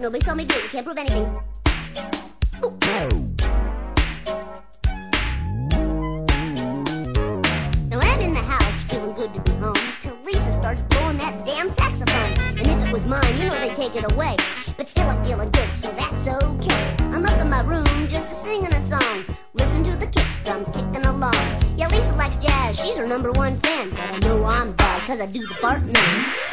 out. Nobody saw me do it. Can't prove anything. Now I'm in the house, feeling good to be home, till Lisa starts blowing that damn saxophone. And if it was mine, you know they'd take it away. But still I'm feeling good, so that's okay. I'm up in my room just a singing a song. Listen to the kick drum kicking along. Yeah, Lisa likes jazz, she's her number one fan. But I know I'm bad, cause I do the Bartman.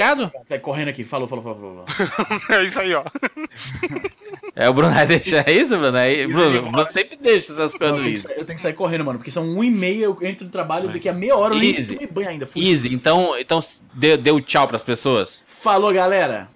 recado? Sai correndo aqui, falou, falou, falou, falou. *laughs* é isso aí, ó. É, o Bruno vai deixar isso, Bruno? Aí, isso Bruno, aí, Bruno sempre deixa essas coisas. Eu tenho que sair correndo, mano, porque são um e meia, eu entro no trabalho, daqui a meia hora eu nem banho ainda. Fui. Easy, então, então deu, deu tchau pras pessoas? Falou, galera!